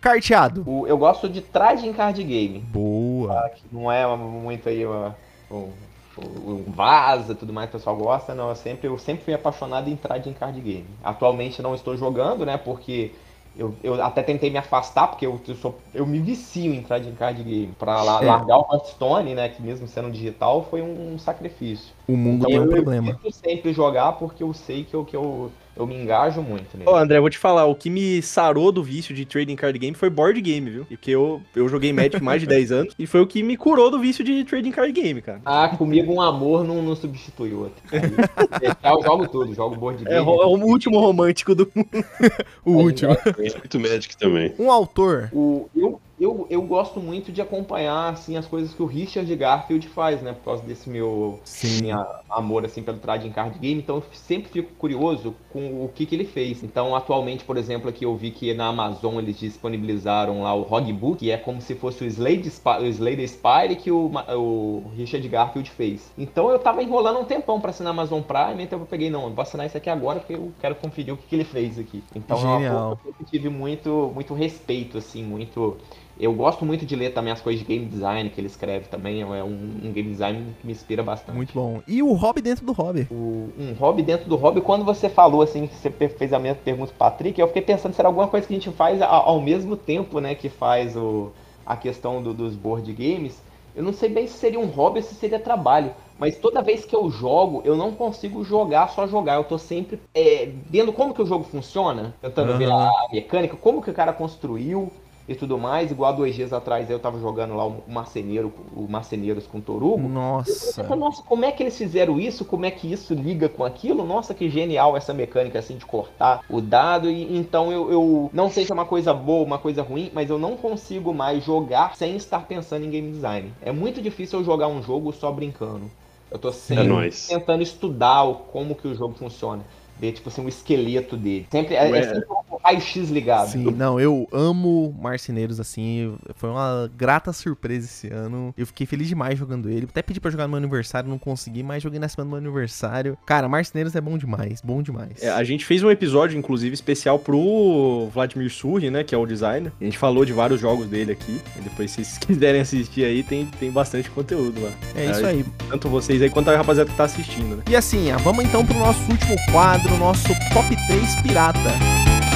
Carteado. O, eu gosto de trading card game. Boa. Que não é muito aí uma, um, um vaza tudo mais que o pessoal gosta. Não, eu sempre, eu sempre fui apaixonado em trading card game. Atualmente não estou jogando, né? Porque eu, eu até tentei me afastar, porque eu, eu, sou, eu me vicio em trading card game. Pra lá, é. largar o Hearthstone, né? Que mesmo sendo digital, foi um, um sacrifício. O mundo então, é um eu, problema. Eu sempre jogar porque eu sei que eu, que eu, eu me engajo muito nele. Ô, André, vou te falar, o que me sarou do vício de trading card game foi board game, viu? Porque eu, eu joguei Magic mais de (laughs) 10 anos e foi o que me curou do vício de trading card game, cara. Ah, comigo um amor não, não substitui o outro. eu jogo tudo, jogo board game. É, é o último romântico do mundo. (laughs) o último. Muito Magic também. Um autor. O, eu eu, eu gosto muito de acompanhar assim as coisas que o Richard Garfield faz, né? Por causa desse meu minha, amor assim pelo trading card game, então eu sempre fico curioso com o que, que ele fez. Então, atualmente, por exemplo, aqui eu vi que na Amazon eles disponibilizaram lá o Hogbook, que é como se fosse o Slade, o Slade Spire que o, o Richard Garfield fez. Então eu tava enrolando um tempão para assinar Amazon Prime, então eu peguei, não, eu vou assinar isso aqui agora porque eu quero conferir o que, que ele fez aqui. Então Genial. eu, eu tive muito, muito respeito, assim, muito eu gosto muito de ler também as coisas de game design que ele escreve também. É um, um game design que me inspira bastante. Muito bom. E o hobby dentro do hobby? O, um hobby dentro do hobby, quando você falou assim, que você fez a mesma pergunta pro Patrick, eu fiquei pensando se era alguma coisa que a gente faz ao, ao mesmo tempo, né? Que faz o, a questão do, dos board games. Eu não sei bem se seria um hobby ou se seria trabalho. Mas toda vez que eu jogo, eu não consigo jogar só jogar. Eu tô sempre é, vendo como que o jogo funciona, tentando uhum. ver a mecânica, como que o cara construiu e tudo mais. Igual há dois dias atrás eu tava jogando lá o Marceneiro, o Marceneiros com Torugo. Nossa. Nossa, como é que eles fizeram isso? Como é que isso liga com aquilo? Nossa, que genial essa mecânica assim de cortar o dado. E então eu, eu não sei se é uma coisa boa, uma coisa ruim, mas eu não consigo mais jogar sem estar pensando em game design. É muito difícil eu jogar um jogo só brincando. Eu tô sempre é tentando estudar como que o jogo funciona ver, tipo assim, o esqueleto dele. Sempre, é, é sempre um raio-x ligado. Sim, não, eu amo Marceneiros, assim, foi uma grata surpresa esse ano. Eu fiquei feliz demais jogando ele. Até pedi pra jogar no meu aniversário, não consegui, mas joguei na semana do meu aniversário. Cara, Marceneiros é bom demais, bom demais. É, a gente fez um episódio, inclusive, especial pro Vladimir Surri, né, que é o designer. A gente falou de vários jogos dele aqui. E depois, se vocês (laughs) quiserem assistir aí, tem, tem bastante conteúdo lá. É isso aí. Tanto vocês aí quanto a rapaziada que tá assistindo, né? E assim, vamos então pro nosso último quadro quadro nosso Top 3 Pirata.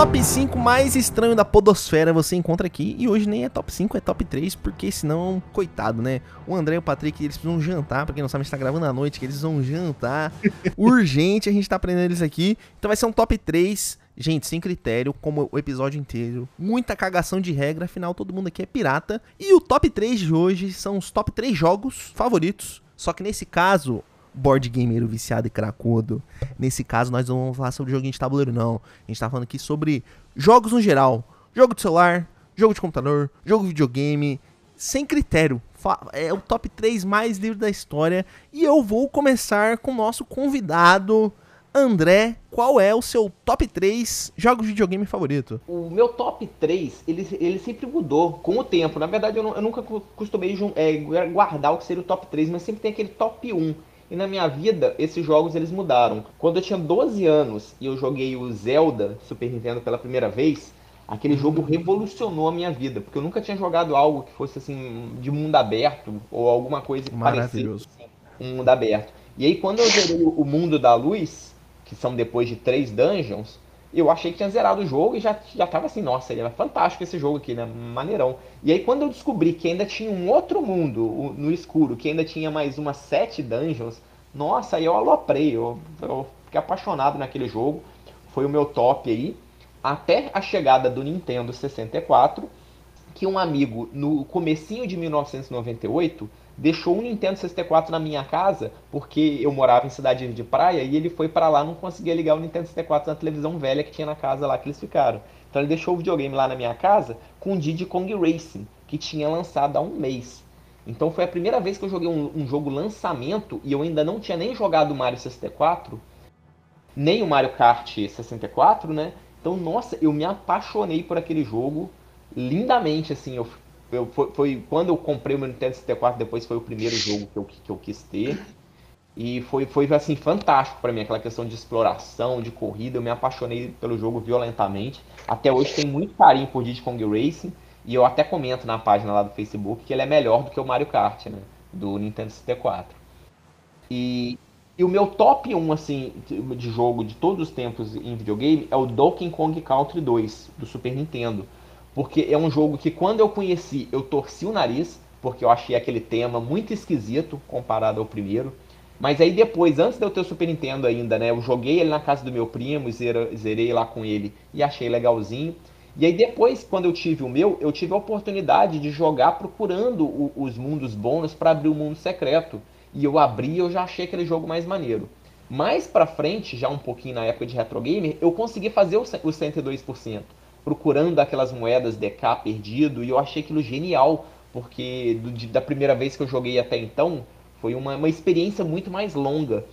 Top 5 mais estranho da podosfera você encontra aqui. E hoje nem é top 5, é top 3, porque senão, coitado, né? O André e o Patrick, eles precisam jantar. Pra quem não sabe, a gente tá gravando à noite, que eles vão jantar. (laughs) Urgente, a gente tá aprendendo eles aqui. Então vai ser um top 3. Gente, sem critério, como o episódio inteiro. Muita cagação de regra, afinal todo mundo aqui é pirata. E o top 3 de hoje são os top 3 jogos favoritos. Só que nesse caso, board gameiro viciado e cracudo. Nesse caso, nós não vamos falar sobre joguinho de tabuleiro, não. A gente tá falando aqui sobre jogos no geral. Jogo de celular, jogo de computador, jogo de videogame, sem critério. É o top 3 mais livre da história. E eu vou começar com o nosso convidado, André. Qual é o seu top 3 jogos de videogame favorito? O meu top 3, ele, ele sempre mudou com o tempo. Na verdade, eu, eu nunca costumei é, guardar o que seria o top 3, mas sempre tem aquele top 1 e na minha vida, esses jogos eles mudaram. Quando eu tinha 12 anos e eu joguei o Zelda Super Nintendo pela primeira vez, aquele jogo revolucionou a minha vida, porque eu nunca tinha jogado algo que fosse assim de mundo aberto ou alguma coisa que parecesse assim, um mundo aberto. E aí quando eu zerei o Mundo da Luz, que são depois de três dungeons, eu achei que tinha zerado o jogo e já, já tava assim, nossa, ele era fantástico esse jogo aqui, né? Maneirão. E aí quando eu descobri que ainda tinha um outro mundo no escuro, que ainda tinha mais umas sete dungeons, nossa, aí eu aloprei, eu, eu fiquei apaixonado naquele jogo. Foi o meu top aí. Até a chegada do Nintendo 64, que um amigo, no comecinho de 1998, deixou um Nintendo 64 na minha casa, porque eu morava em cidade de praia e ele foi para lá não conseguia ligar o Nintendo 64 na televisão velha que tinha na casa lá que eles ficaram. Então ele deixou o videogame lá na minha casa com Diddy Kong Racing, que tinha lançado há um mês. Então foi a primeira vez que eu joguei um, um jogo lançamento e eu ainda não tinha nem jogado o Mario 64, nem o Mario Kart 64, né? Então, nossa, eu me apaixonei por aquele jogo lindamente, assim, eu eu, foi, foi, quando eu comprei o meu Nintendo 64, depois foi o primeiro jogo que eu, que eu quis ter. E foi, foi assim, fantástico para mim, aquela questão de exploração, de corrida. Eu me apaixonei pelo jogo violentamente. Até hoje tem muito carinho por Diddy Kong Racing. E eu até comento na página lá do Facebook que ele é melhor do que o Mario Kart, né? Do Nintendo 64. E, e o meu top 1, assim, de jogo de todos os tempos em videogame é o Donkey Kong Country 2, do Super Nintendo porque é um jogo que quando eu conheci eu torci o nariz, porque eu achei aquele tema muito esquisito comparado ao primeiro. Mas aí depois, antes de eu ter o Super Nintendo ainda, né, eu joguei ele na casa do meu primo, zerei lá com ele e achei legalzinho. E aí depois, quando eu tive o meu, eu tive a oportunidade de jogar procurando o, os mundos bônus para abrir o mundo secreto. E eu abri e eu já achei aquele jogo mais maneiro. Mais pra frente, já um pouquinho na época de Retro Gamer, eu consegui fazer o 102% procurando aquelas moedas DK perdido, e eu achei aquilo genial, porque do, da primeira vez que eu joguei até então, foi uma, uma experiência muito mais longa.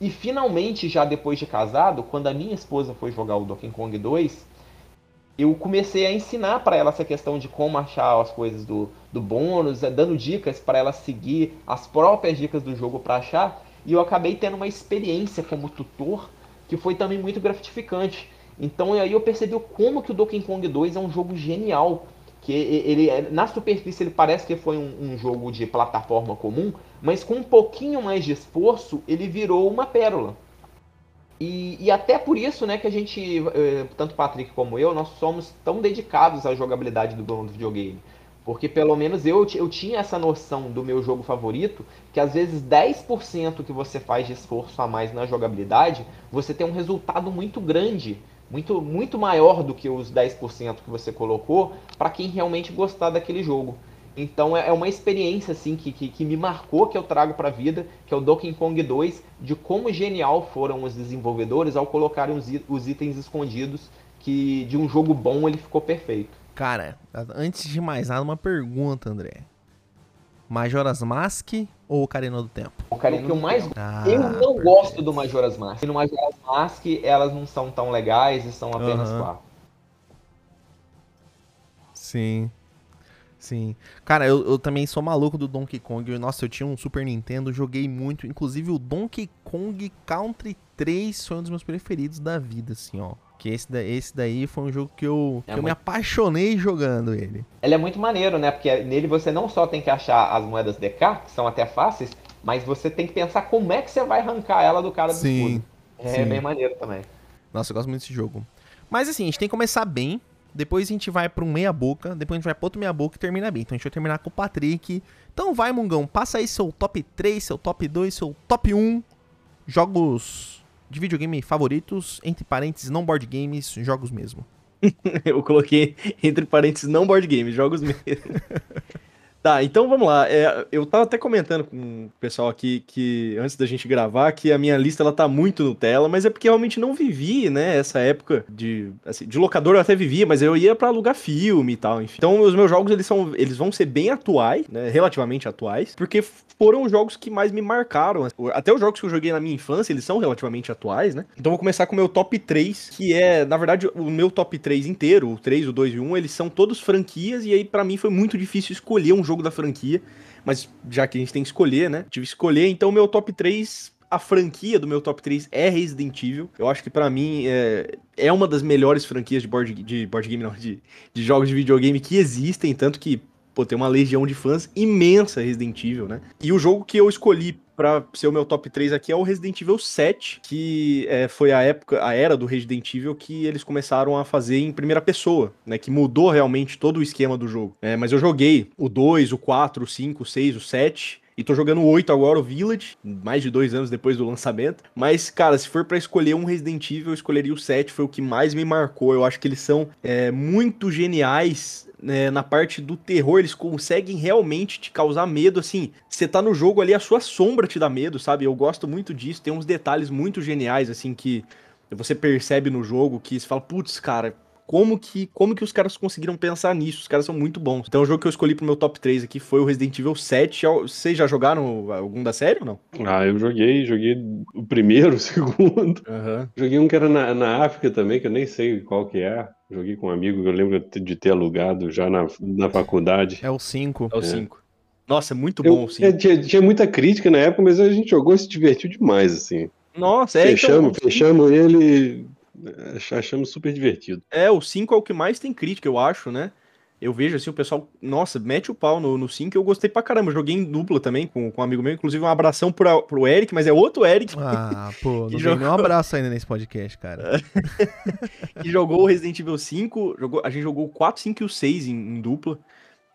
E finalmente, já depois de casado, quando a minha esposa foi jogar o Donkey Kong 2, eu comecei a ensinar para ela essa questão de como achar as coisas do, do bônus, eh, dando dicas para ela seguir as próprias dicas do jogo para achar. E eu acabei tendo uma experiência como tutor que foi também muito gratificante. Então aí eu percebi como que o Donkey Kong 2 é um jogo genial. Que ele, na superfície ele parece que foi um, um, jogo de plataforma comum, mas com um pouquinho mais de esforço ele virou uma pérola. E, e até por isso, né, que a gente, eh, tanto o Patrick como eu, nós somos tão dedicados à jogabilidade do, do videogame. Porque pelo menos eu, eu tinha essa noção do meu jogo favorito, que às vezes 10% que você faz de esforço a mais na jogabilidade, você tem um resultado muito grande muito, muito maior do que os 10% que você colocou para quem realmente gostar daquele jogo. Então é, é uma experiência assim que, que, que me marcou, que eu trago para a vida, que é o Donkey Kong 2, de como genial foram os desenvolvedores ao colocarem os, os itens escondidos, que de um jogo bom ele ficou perfeito. Cara, antes de mais nada, uma pergunta, André. Majora's Mask ou Ocarina do Tempo? Ocarina que eu mais ah, Eu não perfeito. gosto do Majora's Mask. no Majora's Mask elas não são tão legais e são apenas uhum. quatro. Sim. Sim. Cara, eu, eu, também sou maluco do Donkey Kong. Nossa, eu tinha um Super Nintendo, joguei muito. Inclusive o Donkey Kong Country 3 foi um dos meus preferidos da vida, assim, ó. Que esse, da, esse daí foi um jogo que eu, é que muito... eu me apaixonei jogando ele. Ele é muito maneiro, né? Porque nele você não só tem que achar as moedas DK, que são até fáceis, mas você tem que pensar como é que você vai arrancar ela do cara do sim, escudo. É sim. bem maneiro também. Nossa, eu gosto muito desse jogo. Mas assim, a gente tem que começar bem. Depois a gente vai para um meia boca, depois a gente vai para outro meia boca e termina bem. Então a gente vai terminar com o Patrick. Então vai, Mungão, passa aí seu top 3, seu top 2, seu top 1 jogos de videogame favoritos, entre parênteses, não board games, jogos mesmo. (laughs) Eu coloquei entre parênteses, não board games, jogos mesmo. (laughs) Tá, então vamos lá. É, eu tava até comentando com o pessoal aqui que antes da gente gravar que a minha lista ela tá muito Nutella, mas é porque realmente não vivi, né, essa época de assim, de locador eu até vivia, mas eu ia para alugar filme e tal, enfim. Então os meus jogos eles são eles vão ser bem atuais, né, relativamente atuais, porque foram os jogos que mais me marcaram. Até os jogos que eu joguei na minha infância, eles são relativamente atuais, né? Então vou começar com o meu top 3, que é, na verdade, o meu top 3 inteiro, o 3, o 2 e o 1, eles são todos franquias e aí para mim foi muito difícil escolher um jogo jogo da franquia, mas já que a gente tem que escolher, né? Tive que escolher, então meu top 3 a franquia do meu top 3 é Resident Evil. Eu acho que para mim é, é uma das melhores franquias de board, de board game, não, de, de jogos de videogame que existem, tanto que pô, tem uma legião de fãs imensa Resident Evil, né? E o jogo que eu escolhi para ser o meu top 3 aqui é o Resident Evil 7, que é, foi a época, a era do Resident Evil que eles começaram a fazer em primeira pessoa, né? Que mudou realmente todo o esquema do jogo. É, mas eu joguei o 2, o 4, o 5, o 6, o 7 E tô jogando o 8 agora, o Village, mais de dois anos depois do lançamento. Mas, cara, se for para escolher um Resident Evil, eu escolheria o 7, foi o que mais me marcou. Eu acho que eles são é, muito geniais né, na parte do terror, eles conseguem realmente te causar medo, assim, você tá no jogo ali, a sua sombra te dá medo, sabe? Eu gosto muito disso, tem uns detalhes muito geniais, assim, que você percebe no jogo, que você fala, putz, cara, como que, como que os caras conseguiram pensar nisso? Os caras são muito bons. Então o jogo que eu escolhi pro meu top 3 aqui foi o Resident Evil 7. Vocês já jogaram algum da série ou não? Ah, eu joguei, joguei o primeiro, (laughs) o segundo. Uhum. Joguei um que era na, na África também, que eu nem sei qual que é. Joguei com um amigo que eu lembro de ter alugado já na, na faculdade. É o 5. É o 5. É. Nossa, é muito bom o 5. É, tinha, tinha, muita crítica na época, mas a gente jogou e se divertiu demais, assim. Nossa, é. Fechamos, então, fechamos ele achamos super divertido. É, o 5 é o que mais tem crítica, eu acho, né? Eu vejo assim, o pessoal, nossa, mete o pau no 5 eu gostei pra caramba. joguei em dupla também com, com um amigo meu, inclusive um abração pro, pro Eric, mas é outro Eric. Ah, pô, (laughs) não jogou... um abraço ainda nesse podcast, cara. (laughs) que jogou o Resident Evil 5, jogou, a gente jogou o 4, 5 e o 6 em, em dupla.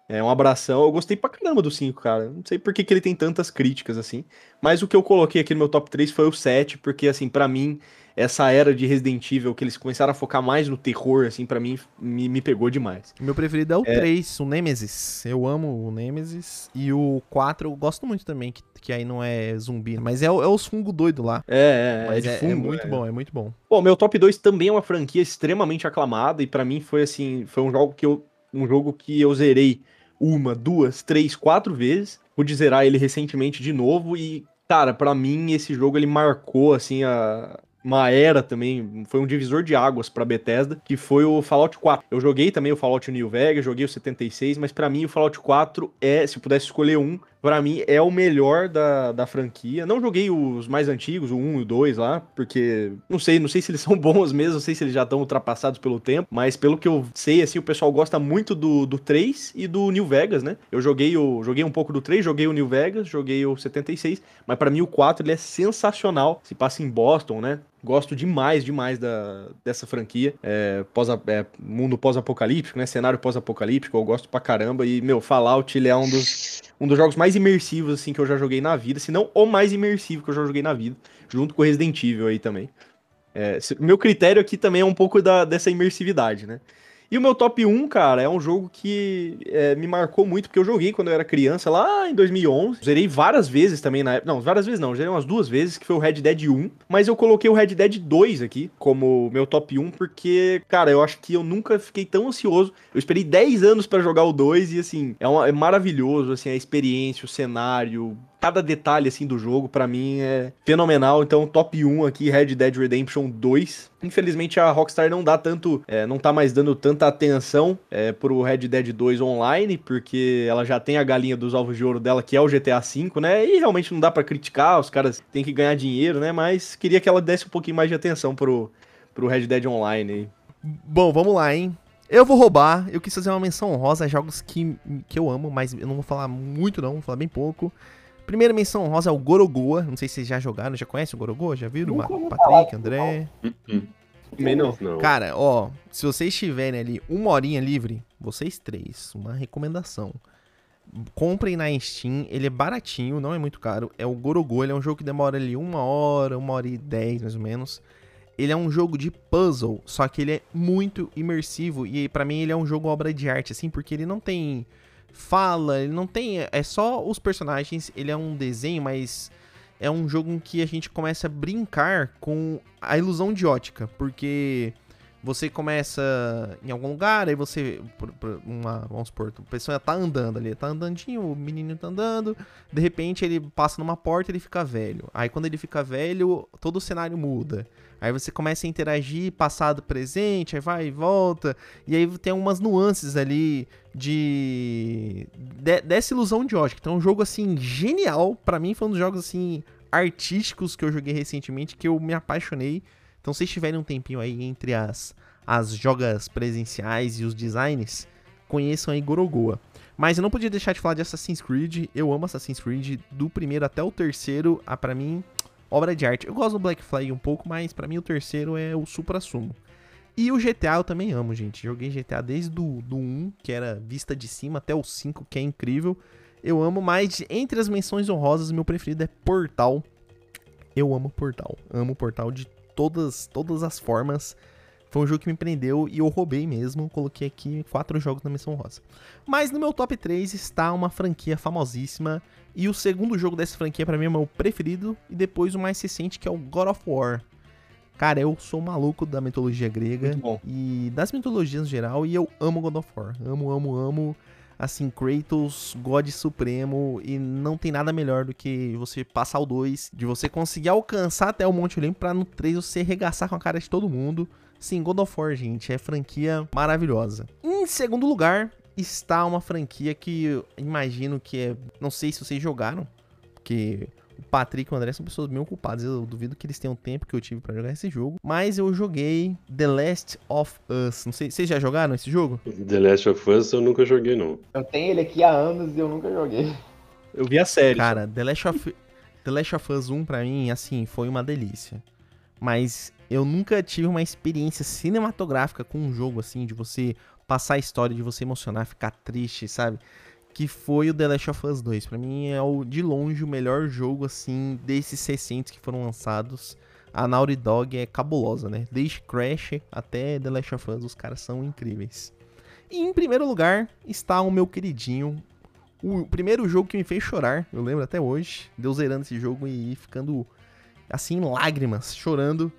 É um abração. Eu gostei pra caramba do 5, cara. Não sei por que, que ele tem tantas críticas assim. Mas o que eu coloquei aqui no meu top 3 foi o 7, porque assim, para mim, essa era de Resident Evil, que eles começaram a focar mais no terror, assim, para mim, me, me pegou demais. Meu preferido é o é... 3, o Nemesis. Eu amo o Nemesis. E o 4 eu gosto muito também, que, que aí não é zumbi, mas é, é os fungo doido lá. É, é, mas é, é, fungo, é muito bom, é muito bom. Bom, meu top 2 também é uma franquia extremamente aclamada, e para mim foi assim, foi um jogo que eu, um jogo que eu zerei uma, duas, três, quatro vezes. Pude zerar ele recentemente de novo e, cara, para mim esse jogo ele marcou assim a, uma era também, foi um divisor de águas para Bethesda, que foi o Fallout 4. Eu joguei também o Fallout New Vegas, joguei o 76, mas para mim o Fallout 4 é, se eu pudesse escolher um, para mim é o melhor da, da franquia. Não joguei os mais antigos, o 1 e o 2 lá, porque não sei, não sei se eles (laughs) são bons mesmo, não sei se eles já estão ultrapassados pelo tempo, mas pelo que eu sei, assim, o pessoal gosta muito do, do 3 e do New Vegas, né? Eu joguei o joguei um pouco do 3, joguei o New Vegas, joguei o 76, mas para mim o 4 ele é sensacional. Se passa em Boston, né? Gosto demais, demais da, dessa franquia. É, pós, é, mundo pós-apocalíptico, né? Cenário pós-apocalíptico, eu gosto pra caramba. E, meu, Fallout, ele é um dos, um dos jogos mais imersivos, assim, que eu já joguei na vida. Se não o mais imersivo que eu já joguei na vida. Junto com Resident Evil aí também. É, meu critério aqui também é um pouco da, dessa imersividade, né? E o meu top 1, cara, é um jogo que é, me marcou muito, porque eu joguei quando eu era criança, lá em 2011. Zerei várias vezes também na época. Não, várias vezes não, zerei umas duas vezes, que foi o Red Dead 1. Mas eu coloquei o Red Dead 2 aqui como meu top 1, porque, cara, eu acho que eu nunca fiquei tão ansioso. Eu esperei 10 anos para jogar o 2 e, assim, é, uma, é maravilhoso, assim, a experiência, o cenário, cada detalhe assim do jogo para mim é fenomenal. Então, top 1 aqui, Red Dead Redemption 2. Infelizmente a Rockstar não dá tanto, é, não tá mais dando tanta atenção é, pro Red Dead 2 online, porque ela já tem a galinha dos ovos de ouro dela, que é o GTA V, né? E realmente não dá para criticar, os caras têm que ganhar dinheiro, né? Mas queria que ela desse um pouquinho mais de atenção pro, pro Red Dead Online aí. Bom, vamos lá, hein? Eu vou roubar, eu quis fazer uma menção honrosa a jogos que, que eu amo, mas eu não vou falar muito não, vou falar bem pouco. Primeira menção rosa é o Gorogoa. Não sei se vocês já jogaram, já conhecem o Gorogoa? Já viram? Patrick, André. Também não, não. Cara, ó, se vocês tiverem ali uma horinha livre, vocês três, uma recomendação. Comprem na Steam, ele é baratinho, não é muito caro. É o Gorogoa, ele é um jogo que demora ali uma hora, uma hora e dez mais ou menos. Ele é um jogo de puzzle, só que ele é muito imersivo e para mim ele é um jogo obra de arte, assim, porque ele não tem fala, ele não tem. É só os personagens, ele é um desenho, mas é um jogo em que a gente começa a brincar com a ilusão de ótica, porque você começa em algum lugar, aí você. Uma, vamos supor, a pessoa tá andando ali, tá andandinho, o menino tá andando, de repente ele passa numa porta e ele fica velho. Aí quando ele fica velho, todo o cenário muda. Aí você começa a interagir passado, presente, aí vai e volta. E aí tem algumas nuances ali de, de dessa ilusão de ótica. Então é um jogo assim genial, para mim foi um dos jogos assim artísticos que eu joguei recentemente que eu me apaixonei. Então se tiverem um tempinho aí entre as as jogas presenciais e os designs, conheçam aí Gorogoa. Mas eu não podia deixar de falar de Assassin's Creed. Eu amo Assassin's Creed do primeiro até o terceiro. Ah, para mim, obra de arte. Eu gosto do Black Flag um pouco, mas para mim o terceiro é o supra-sumo. E o GTA eu também amo, gente. Joguei GTA desde do, do 1, que era vista de cima, até o 5, que é incrível. Eu amo, mas entre as menções honrosas, meu preferido é Portal. Eu amo Portal. Amo Portal de todas, todas as formas. Foi um jogo que me prendeu e eu roubei mesmo. Coloquei aqui quatro jogos na menção rosa. Mas no meu top 3 está uma franquia famosíssima. E o segundo jogo dessa franquia para mim é o meu preferido. E depois o mais recente que é o God of War. Cara, eu sou maluco da mitologia grega e das mitologias em geral. E eu amo God of War. Amo, amo, amo assim, Kratos, God Supremo, e não tem nada melhor do que você passar o 2, de você conseguir alcançar até o Monte Olimpo pra no 3 você arregaçar com a cara de todo mundo. Sim, God of War, gente, é franquia maravilhosa. Em segundo lugar, está uma franquia que eu imagino que é. Não sei se vocês jogaram, porque o Patrick e o André são pessoas bem ocupadas. Eu duvido que eles tenham tempo que eu tive para jogar esse jogo. Mas eu joguei The Last of Us. Não sei, vocês já jogaram esse jogo? The Last of Us eu nunca joguei, não. Eu tenho ele aqui há anos e eu nunca joguei. Eu vi a série. Cara, The Last of, The Last of Us 1 pra mim, assim, foi uma delícia. Mas eu nunca tive uma experiência cinematográfica com um jogo assim, de você passar a história, de você emocionar, ficar triste, sabe? Que foi o The Last of Us 2. Para mim é o de longe o melhor jogo assim desses recentes que foram lançados. A Naughty Dog é cabulosa, né? Desde Crash até The Last of Us, os caras são incríveis. E em primeiro lugar está o meu queridinho, o primeiro jogo que me fez chorar, eu lembro até hoje, deu zerando esse jogo e ficando assim em lágrimas, chorando,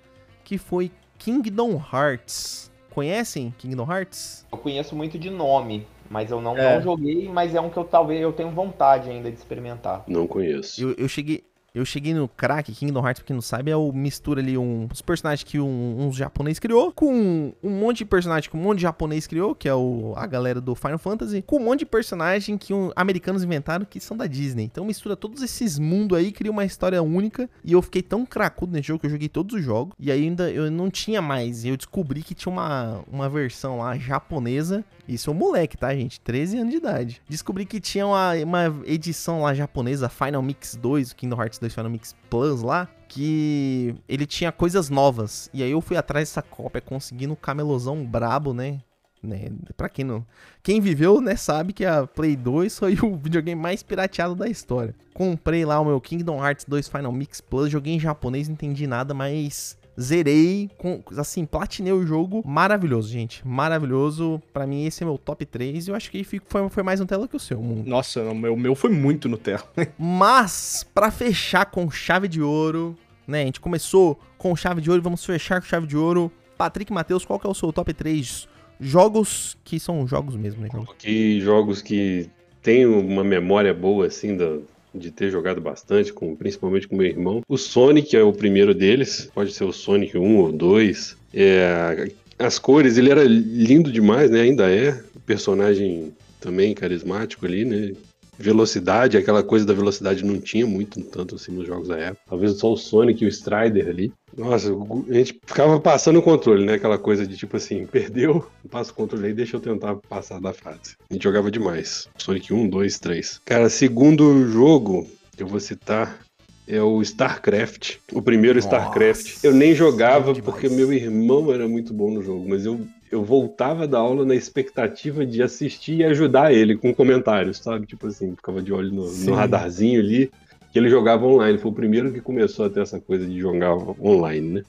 que foi Kingdom Hearts. Conhecem Kingdom Hearts? Eu conheço muito de nome, mas eu não, é. não joguei, mas é um que eu talvez eu tenho vontade ainda de experimentar. Não conheço. Eu, eu cheguei, eu cheguei no crack, Kingdom Hearts, pra quem não sabe, é o mistura ali um, os personagens que um, um japonês criou, com um monte de personagem que um monte de japonês criou, que é o, a galera do Final Fantasy, com um monte de personagem que um, americanos inventaram que são da Disney. Então mistura todos esses mundos aí, cria uma história única. E eu fiquei tão cracudo nesse jogo que eu joguei todos os jogos. E ainda eu não tinha mais. Eu descobri que tinha uma, uma versão lá japonesa. Isso é um moleque, tá, gente? 13 anos de idade. Descobri que tinha uma, uma edição lá japonesa, Final Mix 2, Kingdom Hearts 2 Final Mix Plus lá, que ele tinha coisas novas. E aí eu fui atrás dessa cópia, conseguindo um camelozão brabo, né? né? Pra quem não. Quem viveu, né, sabe que a Play 2 foi (laughs) o videogame mais pirateado da história. Comprei lá o meu Kingdom Hearts 2 Final Mix Plus, joguei em japonês, não entendi nada, mas Zerei, com, assim, platinei o jogo. Maravilhoso, gente. Maravilhoso. Para mim, esse é meu top 3. Eu acho que foi, foi mais Nutella que o seu, mundo. Nossa, o meu, meu foi muito Nutella. (laughs) Mas, para fechar com chave de ouro, né? A gente começou com chave de ouro, vamos fechar com chave de ouro. Patrick Matheus, qual que é o seu top 3 jogos que são jogos mesmo, né? Que jogos que tem uma memória boa, assim, da, de ter jogado bastante, com, principalmente com meu irmão. O Sonic é o primeiro deles, pode ser o Sonic 1 ou 2. É, as cores, ele era lindo demais, né? Ainda é. O personagem também carismático ali, né? Velocidade, aquela coisa da velocidade não tinha muito tanto assim nos jogos da época. Talvez só o Sonic e o Strider ali. Nossa, a gente ficava passando o controle, né? Aquela coisa de tipo assim, (laughs) perdeu, passa o controle aí, deixa eu tentar passar da fase. A gente jogava demais. Sonic 1, 2, 3. Cara, segundo jogo, eu vou citar é o StarCraft. O primeiro Nossa, StarCraft. Eu nem jogava porque meu irmão era muito bom no jogo, mas eu, eu voltava da aula na expectativa de assistir e ajudar ele com comentários, sabe? Tipo assim, ficava de olho no, no radarzinho ali que ele jogava online. Foi o primeiro que começou a ter essa coisa de jogar online, né?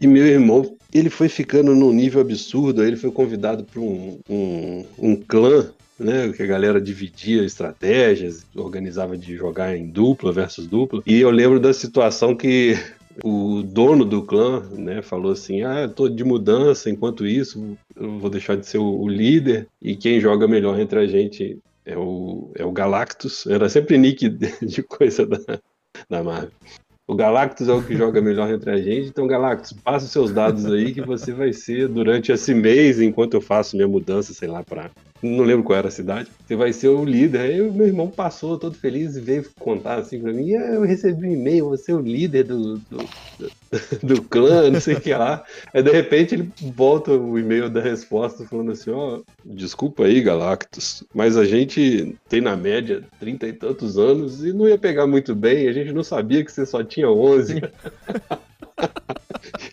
E meu irmão, ele foi ficando num nível absurdo. Aí ele foi convidado para um, um, um clã né, que a galera dividia estratégias, organizava de jogar em dupla versus dupla. E eu lembro da situação que (laughs) o dono do clã, né, falou assim: "Ah, tô de mudança, enquanto isso, eu vou deixar de ser o líder e quem joga melhor entre a gente é o, é o Galactus. Era sempre nick (laughs) de coisa da, da Marvel. O Galactus é o que joga melhor entre a gente. Então, Galactus, passa os seus dados aí que você vai ser durante esse mês, enquanto eu faço minha mudança, sei lá, para não lembro qual era a cidade. Você vai ser o líder. Aí meu irmão passou todo feliz e veio contar assim pra mim: eu recebi um e-mail, você é o líder do, do, do, do clã, não sei o que lá. Aí de repente ele volta o e-mail da resposta falando assim: ó, oh, desculpa aí, Galactus, mas a gente tem na média trinta e tantos anos e não ia pegar muito bem, a gente não sabia que você só tinha 11. (laughs)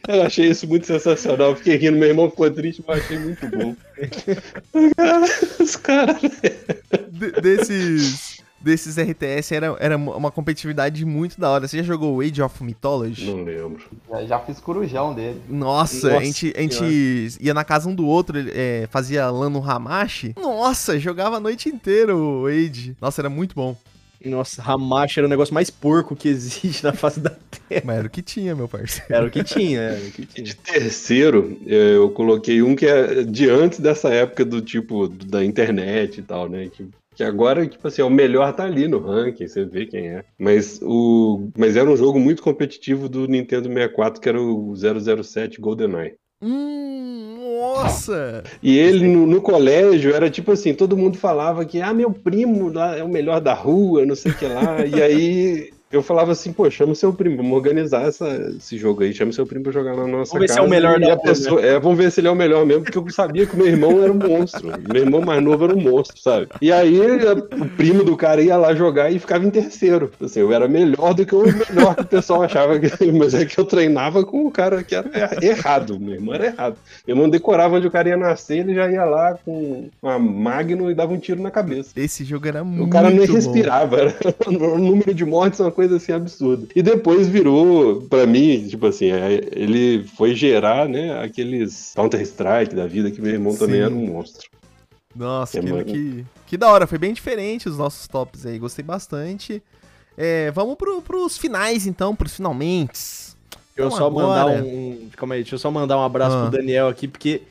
Eu achei isso muito sensacional. Fiquei rindo, meu irmão ficou triste, mas achei muito bom. (laughs) Os caras. desses. desses RTS era, era uma competitividade muito da hora. Você já jogou Age of Mythology? Não lembro. Já, já fiz corujão dele. Nossa, Nossa a, gente, a gente ia na casa um do outro, é, fazia LAN no Hamashi. Nossa, jogava a noite inteira o Age. Nossa, era muito bom. Nossa, Hamashi era o negócio mais porco que existe na face da Terra. Mas era o que tinha, meu parceiro. Era o que tinha, era o que tinha. De terceiro, eu coloquei um que é de antes dessa época do tipo da internet e tal, né? Que, que agora, tipo assim, é o melhor tá ali no ranking, você vê quem é. Mas o mas era um jogo muito competitivo do Nintendo 64, que era o 007 GoldenEye. Hum, nossa! E ele no, no, colégio era tipo assim, todo mundo falava que ah, meu primo lá é o melhor da rua, não sei o que lá. e aí eu falava assim, pô, chama o seu primo, vamos organizar essa, esse jogo aí, chama o seu primo pra jogar na nossa vamos casa. Vamos ver se é o melhor da pessoa, é, vamos ver se ele é o melhor mesmo, porque eu sabia que meu irmão era um monstro. meu irmão mais novo era um monstro, sabe? E aí o primo do cara ia lá jogar e ficava em terceiro. Assim, eu era melhor do que o melhor que o pessoal achava, que, (laughs) mas é que eu treinava com o cara que era errado, meu irmão era errado. Meu irmão decorava onde o cara ia nascer, ele já ia lá com uma Magno e dava um tiro na cabeça. Esse jogo era muito O cara nem bom. respirava, era, (laughs) o número de mortes uma coisa assim absurda. E depois virou, para mim, tipo assim, é, ele foi gerar, né, aqueles Counter-Strike da vida que meu irmão Sim. também era um monstro. Nossa, é que, que, que, da hora, foi bem diferente os nossos tops aí, gostei bastante. É, vamos pro, pros finais então, pros finalmente. Deixa eu então, só agora... mandar um. Calma aí, deixa eu só mandar um abraço ah. pro Daniel aqui, porque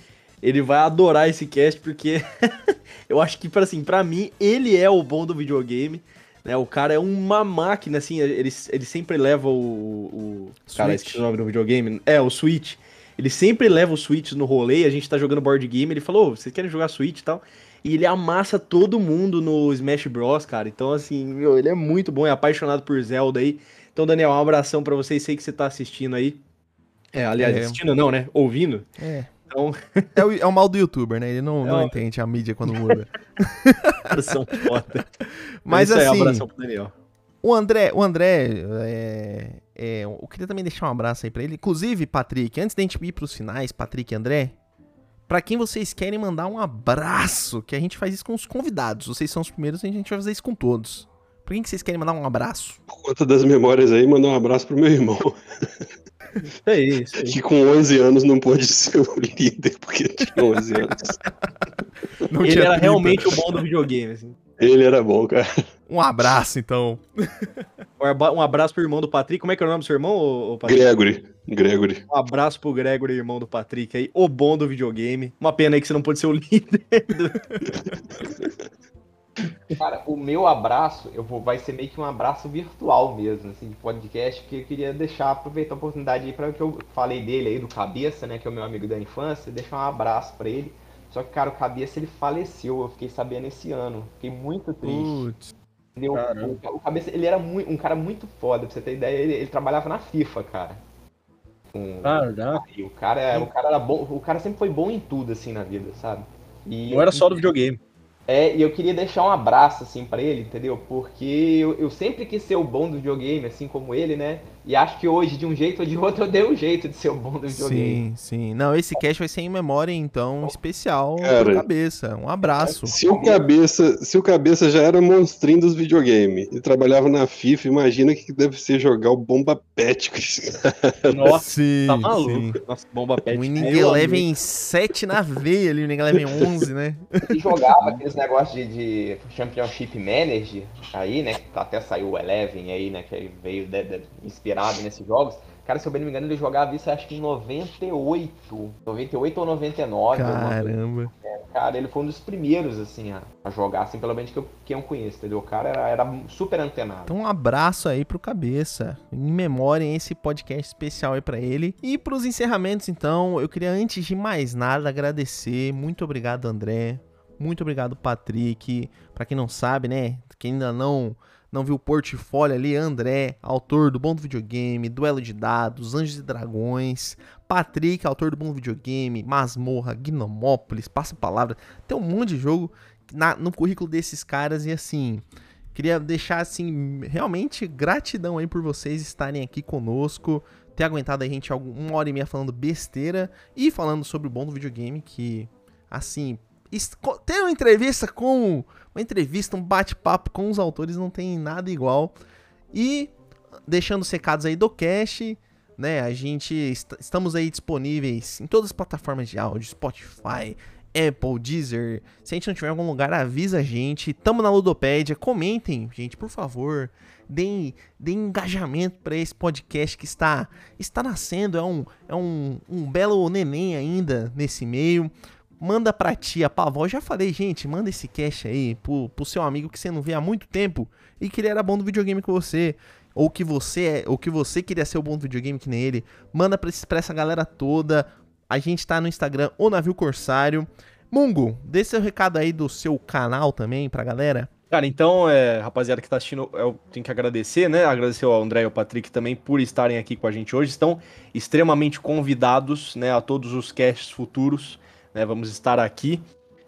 ele vai adorar esse cast, porque (laughs) eu acho que, assim, para mim, ele é o bom do videogame. Né? O cara é uma máquina, assim, ele, ele sempre leva o. o cara, esqueci o nome do videogame. É, o Switch. Ele sempre leva o Switch no rolê, a gente tá jogando board game, ele falou, oh, vocês querem jogar Switch e tal? E ele amassa todo mundo no Smash Bros, cara. Então, assim, meu, ele é muito bom, é apaixonado por Zelda aí. Então, Daniel, um abração para você, sei que você tá assistindo aí. É, aliás, é. assistindo não, né? Ouvindo. É. Então... É, o, é o mal do youtuber, né? Ele não, é não entende a mídia quando muda. São foda. Mas é assim. Aí, pro Daniel. O André, o André, é, é, eu queria também deixar um abraço aí pra ele. Inclusive, Patrick, antes da gente ir pros finais, Patrick e André, para quem vocês querem mandar um abraço, que a gente faz isso com os convidados. Vocês são os primeiros, a gente vai fazer isso com todos. Pra quem que vocês querem mandar um abraço? Por conta das memórias aí, mandar um abraço pro meu irmão. (laughs) É isso. É que com 11 anos não pôde (laughs) ser o líder, porque tinha 11 anos. (laughs) Não Ele era 30. realmente o bom do videogame, assim. Ele era bom, cara. Um abraço, então. Um abraço pro irmão do Patrick. Como é que é o nome do seu irmão, Patrick? Gregory. Gregory. Um abraço pro Gregory, irmão do Patrick aí. O bom do videogame. Uma pena aí que você não pôde ser o (laughs) líder. Do... Cara, o meu abraço, eu vou, vai ser meio que um abraço virtual mesmo, assim, de podcast, que eu queria deixar, aproveitar a oportunidade aí para que eu falei dele aí, do Cabeça, né, que é o meu amigo da infância, deixar um abraço para ele. Só que, cara, o Cabeça, ele faleceu, eu fiquei sabendo esse ano, fiquei muito triste. Entendeu? O, o, Cabeça, ele era muito, um cara muito foda, pra você ter ideia, ele, ele trabalhava na FIFA, cara. Com, ah, o cara, o cara era bom, o cara sempre foi bom em tudo, assim, na vida, sabe? E, Não era só do videogame. É, e eu queria deixar um abraço, assim, para ele, entendeu? Porque eu, eu, sempre quis ser o bom do videogame, assim como ele, né? E acho que hoje, de um jeito ou de outro, (laughs) eu dei um jeito de ser o bom do videogame. Sim, sim. Não, esse cast vai ser em memória, então, especial Cara, cabeça. Um abraço. Se o cabeça, se o cabeça já era monstrinho dos videogames e trabalhava na FIFA, imagina que deve ser jogar o Bomba Pet com esse (laughs) cara. Nossa, sim, tá maluco. Sim. Nossa, Bomba Pet. Winning Eleven 7 na veia ali, o Winning Eleven 11, né? (laughs) E jogava aqueles negócios de, de Championship Manager aí, né? Que até saiu o Eleven aí, né? Que veio de, de, inspirado inspirado nesses jogos. Cara, se eu bem não me engano, ele jogava isso acho que em 98. 98 ou 99. Caramba. É, cara, ele foi um dos primeiros, assim, a, a jogar, assim, pelo menos que eu, que eu conheço, entendeu? O cara era, era super antenado. Então um abraço aí pro Cabeça. Em memória esse podcast especial aí para ele. E pros encerramentos, então, eu queria, antes de mais nada, agradecer. Muito obrigado, André. Muito obrigado, Patrick. Para quem não sabe, né? Quem ainda não não viu o portfólio ali, André, autor do Bom do Videogame, Duelo de Dados, Anjos e Dragões, Patrick, autor do Bom do Videogame, Masmorra, Gnomópolis, Passa Palavra, tem um monte de jogo na, no currículo desses caras e assim, queria deixar assim, realmente gratidão aí por vocês estarem aqui conosco, ter aguentado a gente uma hora e meia falando besteira e falando sobre o Bom do Videogame, que assim, ter uma entrevista com. Uma entrevista, um bate-papo com os autores não tem nada igual. E deixando os recados aí do cast, né? A gente est estamos aí disponíveis em todas as plataformas de áudio, Spotify, Apple, Deezer. Se a gente não tiver em algum lugar, avisa a gente. Tamo na Ludopédia. Comentem, gente, por favor. Deem, deem engajamento para esse podcast que está está nascendo. É um, é um, um belo neném ainda nesse meio. Manda pra tia, pra avó. Eu já falei, gente, manda esse cast aí pro, pro seu amigo que você não vê há muito tempo e que ele era bom do videogame com você ou que você é, ou que você queria ser o bom do videogame que nem ele, manda pra, pra essa galera toda. A gente tá no Instagram, o Navio Corsário. Mungo, dê seu recado aí do seu canal também pra galera. Cara, então, é, rapaziada que tá assistindo, eu tenho que agradecer, né? Agradecer ao André e ao Patrick também por estarem aqui com a gente hoje. Estão extremamente convidados, né? A todos os casts futuros, né? Vamos estar aqui.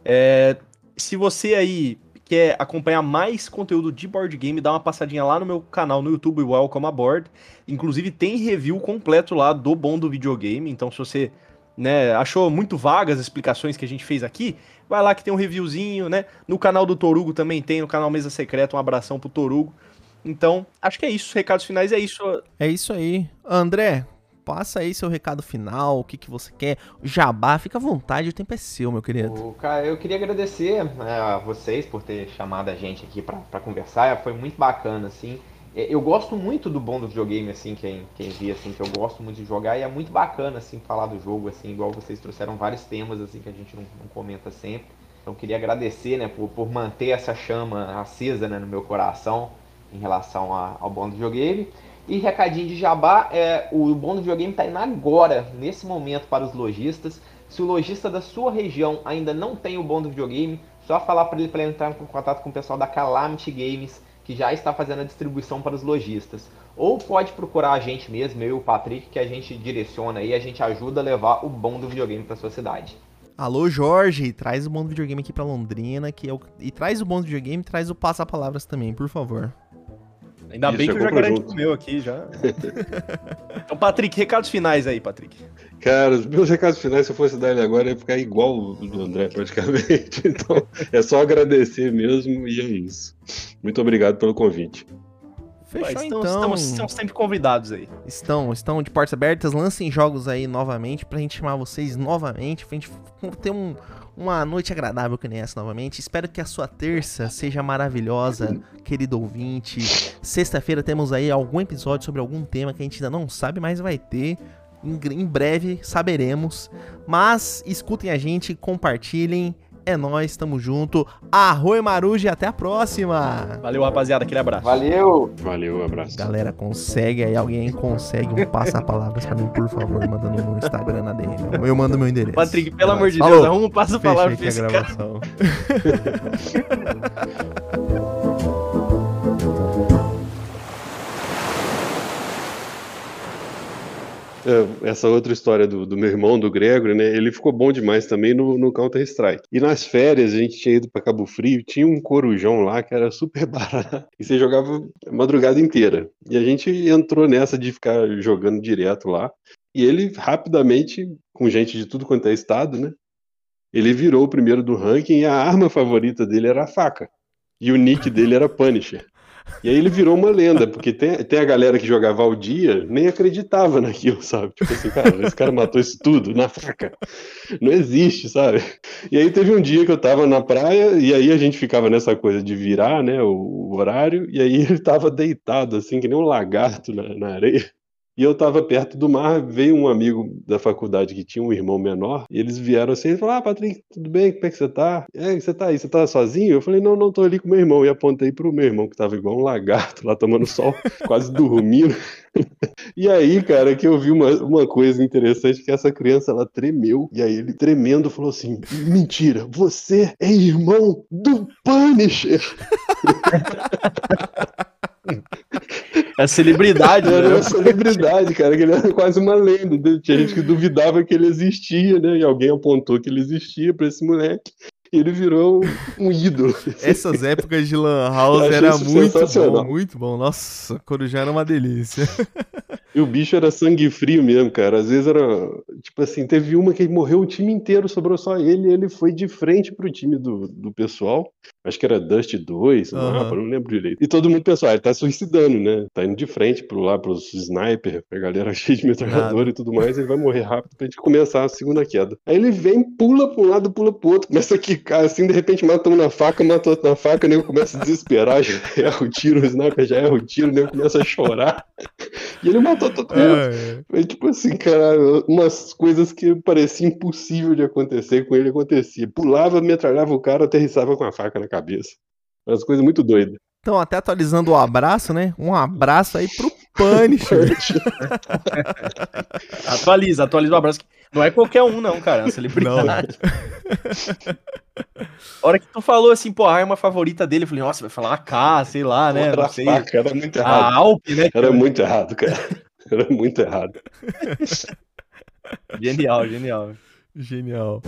É, se você aí quer acompanhar mais conteúdo de board game, dá uma passadinha lá no meu canal no YouTube, Welcome Aboard. Inclusive tem review completo lá do bom do videogame, então se você né, achou muito vagas as explicações que a gente fez aqui, vai lá que tem um reviewzinho, né? No canal do Torugo também tem, no canal Mesa Secreta, um abração pro Torugo. Então, acho que é isso, recados finais é isso. É isso aí. André, passa aí seu recado final, o que, que você quer, jabá, fica à vontade, o tempo é seu, meu querido. O, cara, eu queria agradecer é, a vocês por ter chamado a gente aqui para conversar, foi muito bacana, assim. É, eu gosto muito do bom do videogame, assim, quem, quem vê, assim, que eu gosto muito de jogar, e é muito bacana, assim, falar do jogo, assim, igual vocês trouxeram vários temas, assim, que a gente não, não comenta sempre. Então, queria agradecer, né, por, por manter essa chama acesa, né, no meu coração em relação a, ao bom do videogame. E recadinho de jabá, é, o bom do videogame está indo agora, nesse momento, para os lojistas. Se o lojista da sua região ainda não tem o bom do videogame, só falar para ele para entrar em contato com o pessoal da Calamity Games, que já está fazendo a distribuição para os lojistas. Ou pode procurar a gente mesmo, eu e o Patrick, que a gente direciona e a gente ajuda a levar o bom do videogame para sua cidade. Alô, Jorge, traz o bom do videogame aqui para Londrina, que é e traz o bom do videogame, traz o passa-palavras também, por favor. Ainda Isso, bem que o Jacaré comeu aqui já. (laughs) então, Patrick, recados finais aí, Patrick. Cara, os meus recados finais, se eu fosse dar ele agora, ia ficar igual o do André, praticamente. (laughs) Então, é só agradecer mesmo e é isso. Muito obrigado pelo convite. Fechou, Ué, então. Estamos, estamos, sempre convidados aí. Estão, estão de portas abertas. Lancem jogos aí novamente pra gente chamar vocês novamente, pra gente ter um, uma noite agradável que nem essa novamente. Espero que a sua terça seja maravilhosa, querido ouvinte. Sexta-feira temos aí algum episódio sobre algum tema que a gente ainda não sabe, mas vai ter. Em, breve saberemos. Mas escutem a gente, compartilhem. É nós, tamo junto. Arroi Maruji, até a próxima. Valeu, rapaziada, aquele abraço. Valeu. Valeu, abraço. Galera, consegue aí, alguém consegue um passa-palavras pra mim, por favor, mandando no Instagram na DM. Eu mando meu endereço. Patrick, pelo amor de Deus, arruma um passa-palavra pra esse cara. (laughs) essa outra história do, do, meu irmão, do Gregory, né? Ele ficou bom demais também no, no Counter-Strike. E nas férias, a gente tinha ido para Cabo Frio, tinha um corujão lá que era super (laughs) barato. E você jogava a madrugada inteira. E a gente entrou nessa de ficar jogando direto lá. E ele rapidamente, com gente de tudo quanto é estado, né? Ele virou o primeiro do ranking e a arma favorita dele era a faca. E o nick dele era Punisher. E aí ele virou uma lenda, porque tem, tem a galera que jogava ao dia, nem acreditava naquilo, sabe? Tipo assim, cara, esse cara matou isso tudo na faca. Não existe, sabe? E aí teve um dia que eu tava na praia, e aí a gente ficava nessa coisa de virar, né, o, o horário, e aí ele tava deitado, assim, que nem um lagarto na, na areia. E eu estava perto do mar, veio um amigo da faculdade que tinha um irmão menor, e eles vieram assim e falaram: Ah, Patrick, tudo bem? Como é que você tá? É, você tá aí? Você tá sozinho? Eu falei: Não, não, tô ali com meu irmão. E apontei pro meu irmão, que tava igual um lagarto lá tomando sol, (laughs) quase dormindo. e aí, cara, que eu vi uma, uma coisa interessante: que essa criança ela tremeu, e aí ele tremendo falou assim: Mentira, você é irmão do Punisher! (laughs) É celebridade, né? Era uma celebridade, cara, que ele era quase uma lenda. Tinha gente que duvidava que ele existia, né? E alguém apontou que ele existia para esse moleque. Ele virou um ídolo. (laughs) Essas épocas de Lan House era muito bom, muito bom. Nossa, Corujá era uma delícia. (laughs) E o bicho era sangue frio mesmo, cara. Às vezes era. Tipo assim, teve uma que morreu o time inteiro, sobrou só ele, e ele foi de frente pro time do, do pessoal. Acho que era Dust 2, uhum. mapa, não lembro direito. E todo mundo pensou, ah, ele tá suicidando, né? Tá indo de frente pro lá, pros sniper, a galera (laughs) cheia de metralhador e tudo mais, ele vai morrer rápido pra gente começar a segunda queda. Aí ele vem, pula pra um lado, pula pro outro, começa a quicar, assim, de repente mata um na faca, mata outro na faca, o nego começa a desesperar, já (laughs) erra o tiro, o sniper já erra o tiro, o nego começa a chorar. E ele matou todo mundo. É, é. Tipo assim, cara, umas coisas que parecia impossível de acontecer com ele acontecia. Pulava, metralhava o cara, aterrissava com a faca na cabeça. Umas coisas muito doidas. Então, até atualizando o abraço, né? Um abraço aí pro Punisher. (laughs) atualiza, atualiza o abraço. Não é qualquer um, não, cara. É uma celebridade. A hora que tu falou assim, pô, a arma favorita dele, eu falei, nossa, vai falar AK, sei lá, né? Outra não sei. Faca, era muito errado. A Alp, né? Era muito errado, cara. Era muito errado. genial, genial. Genial.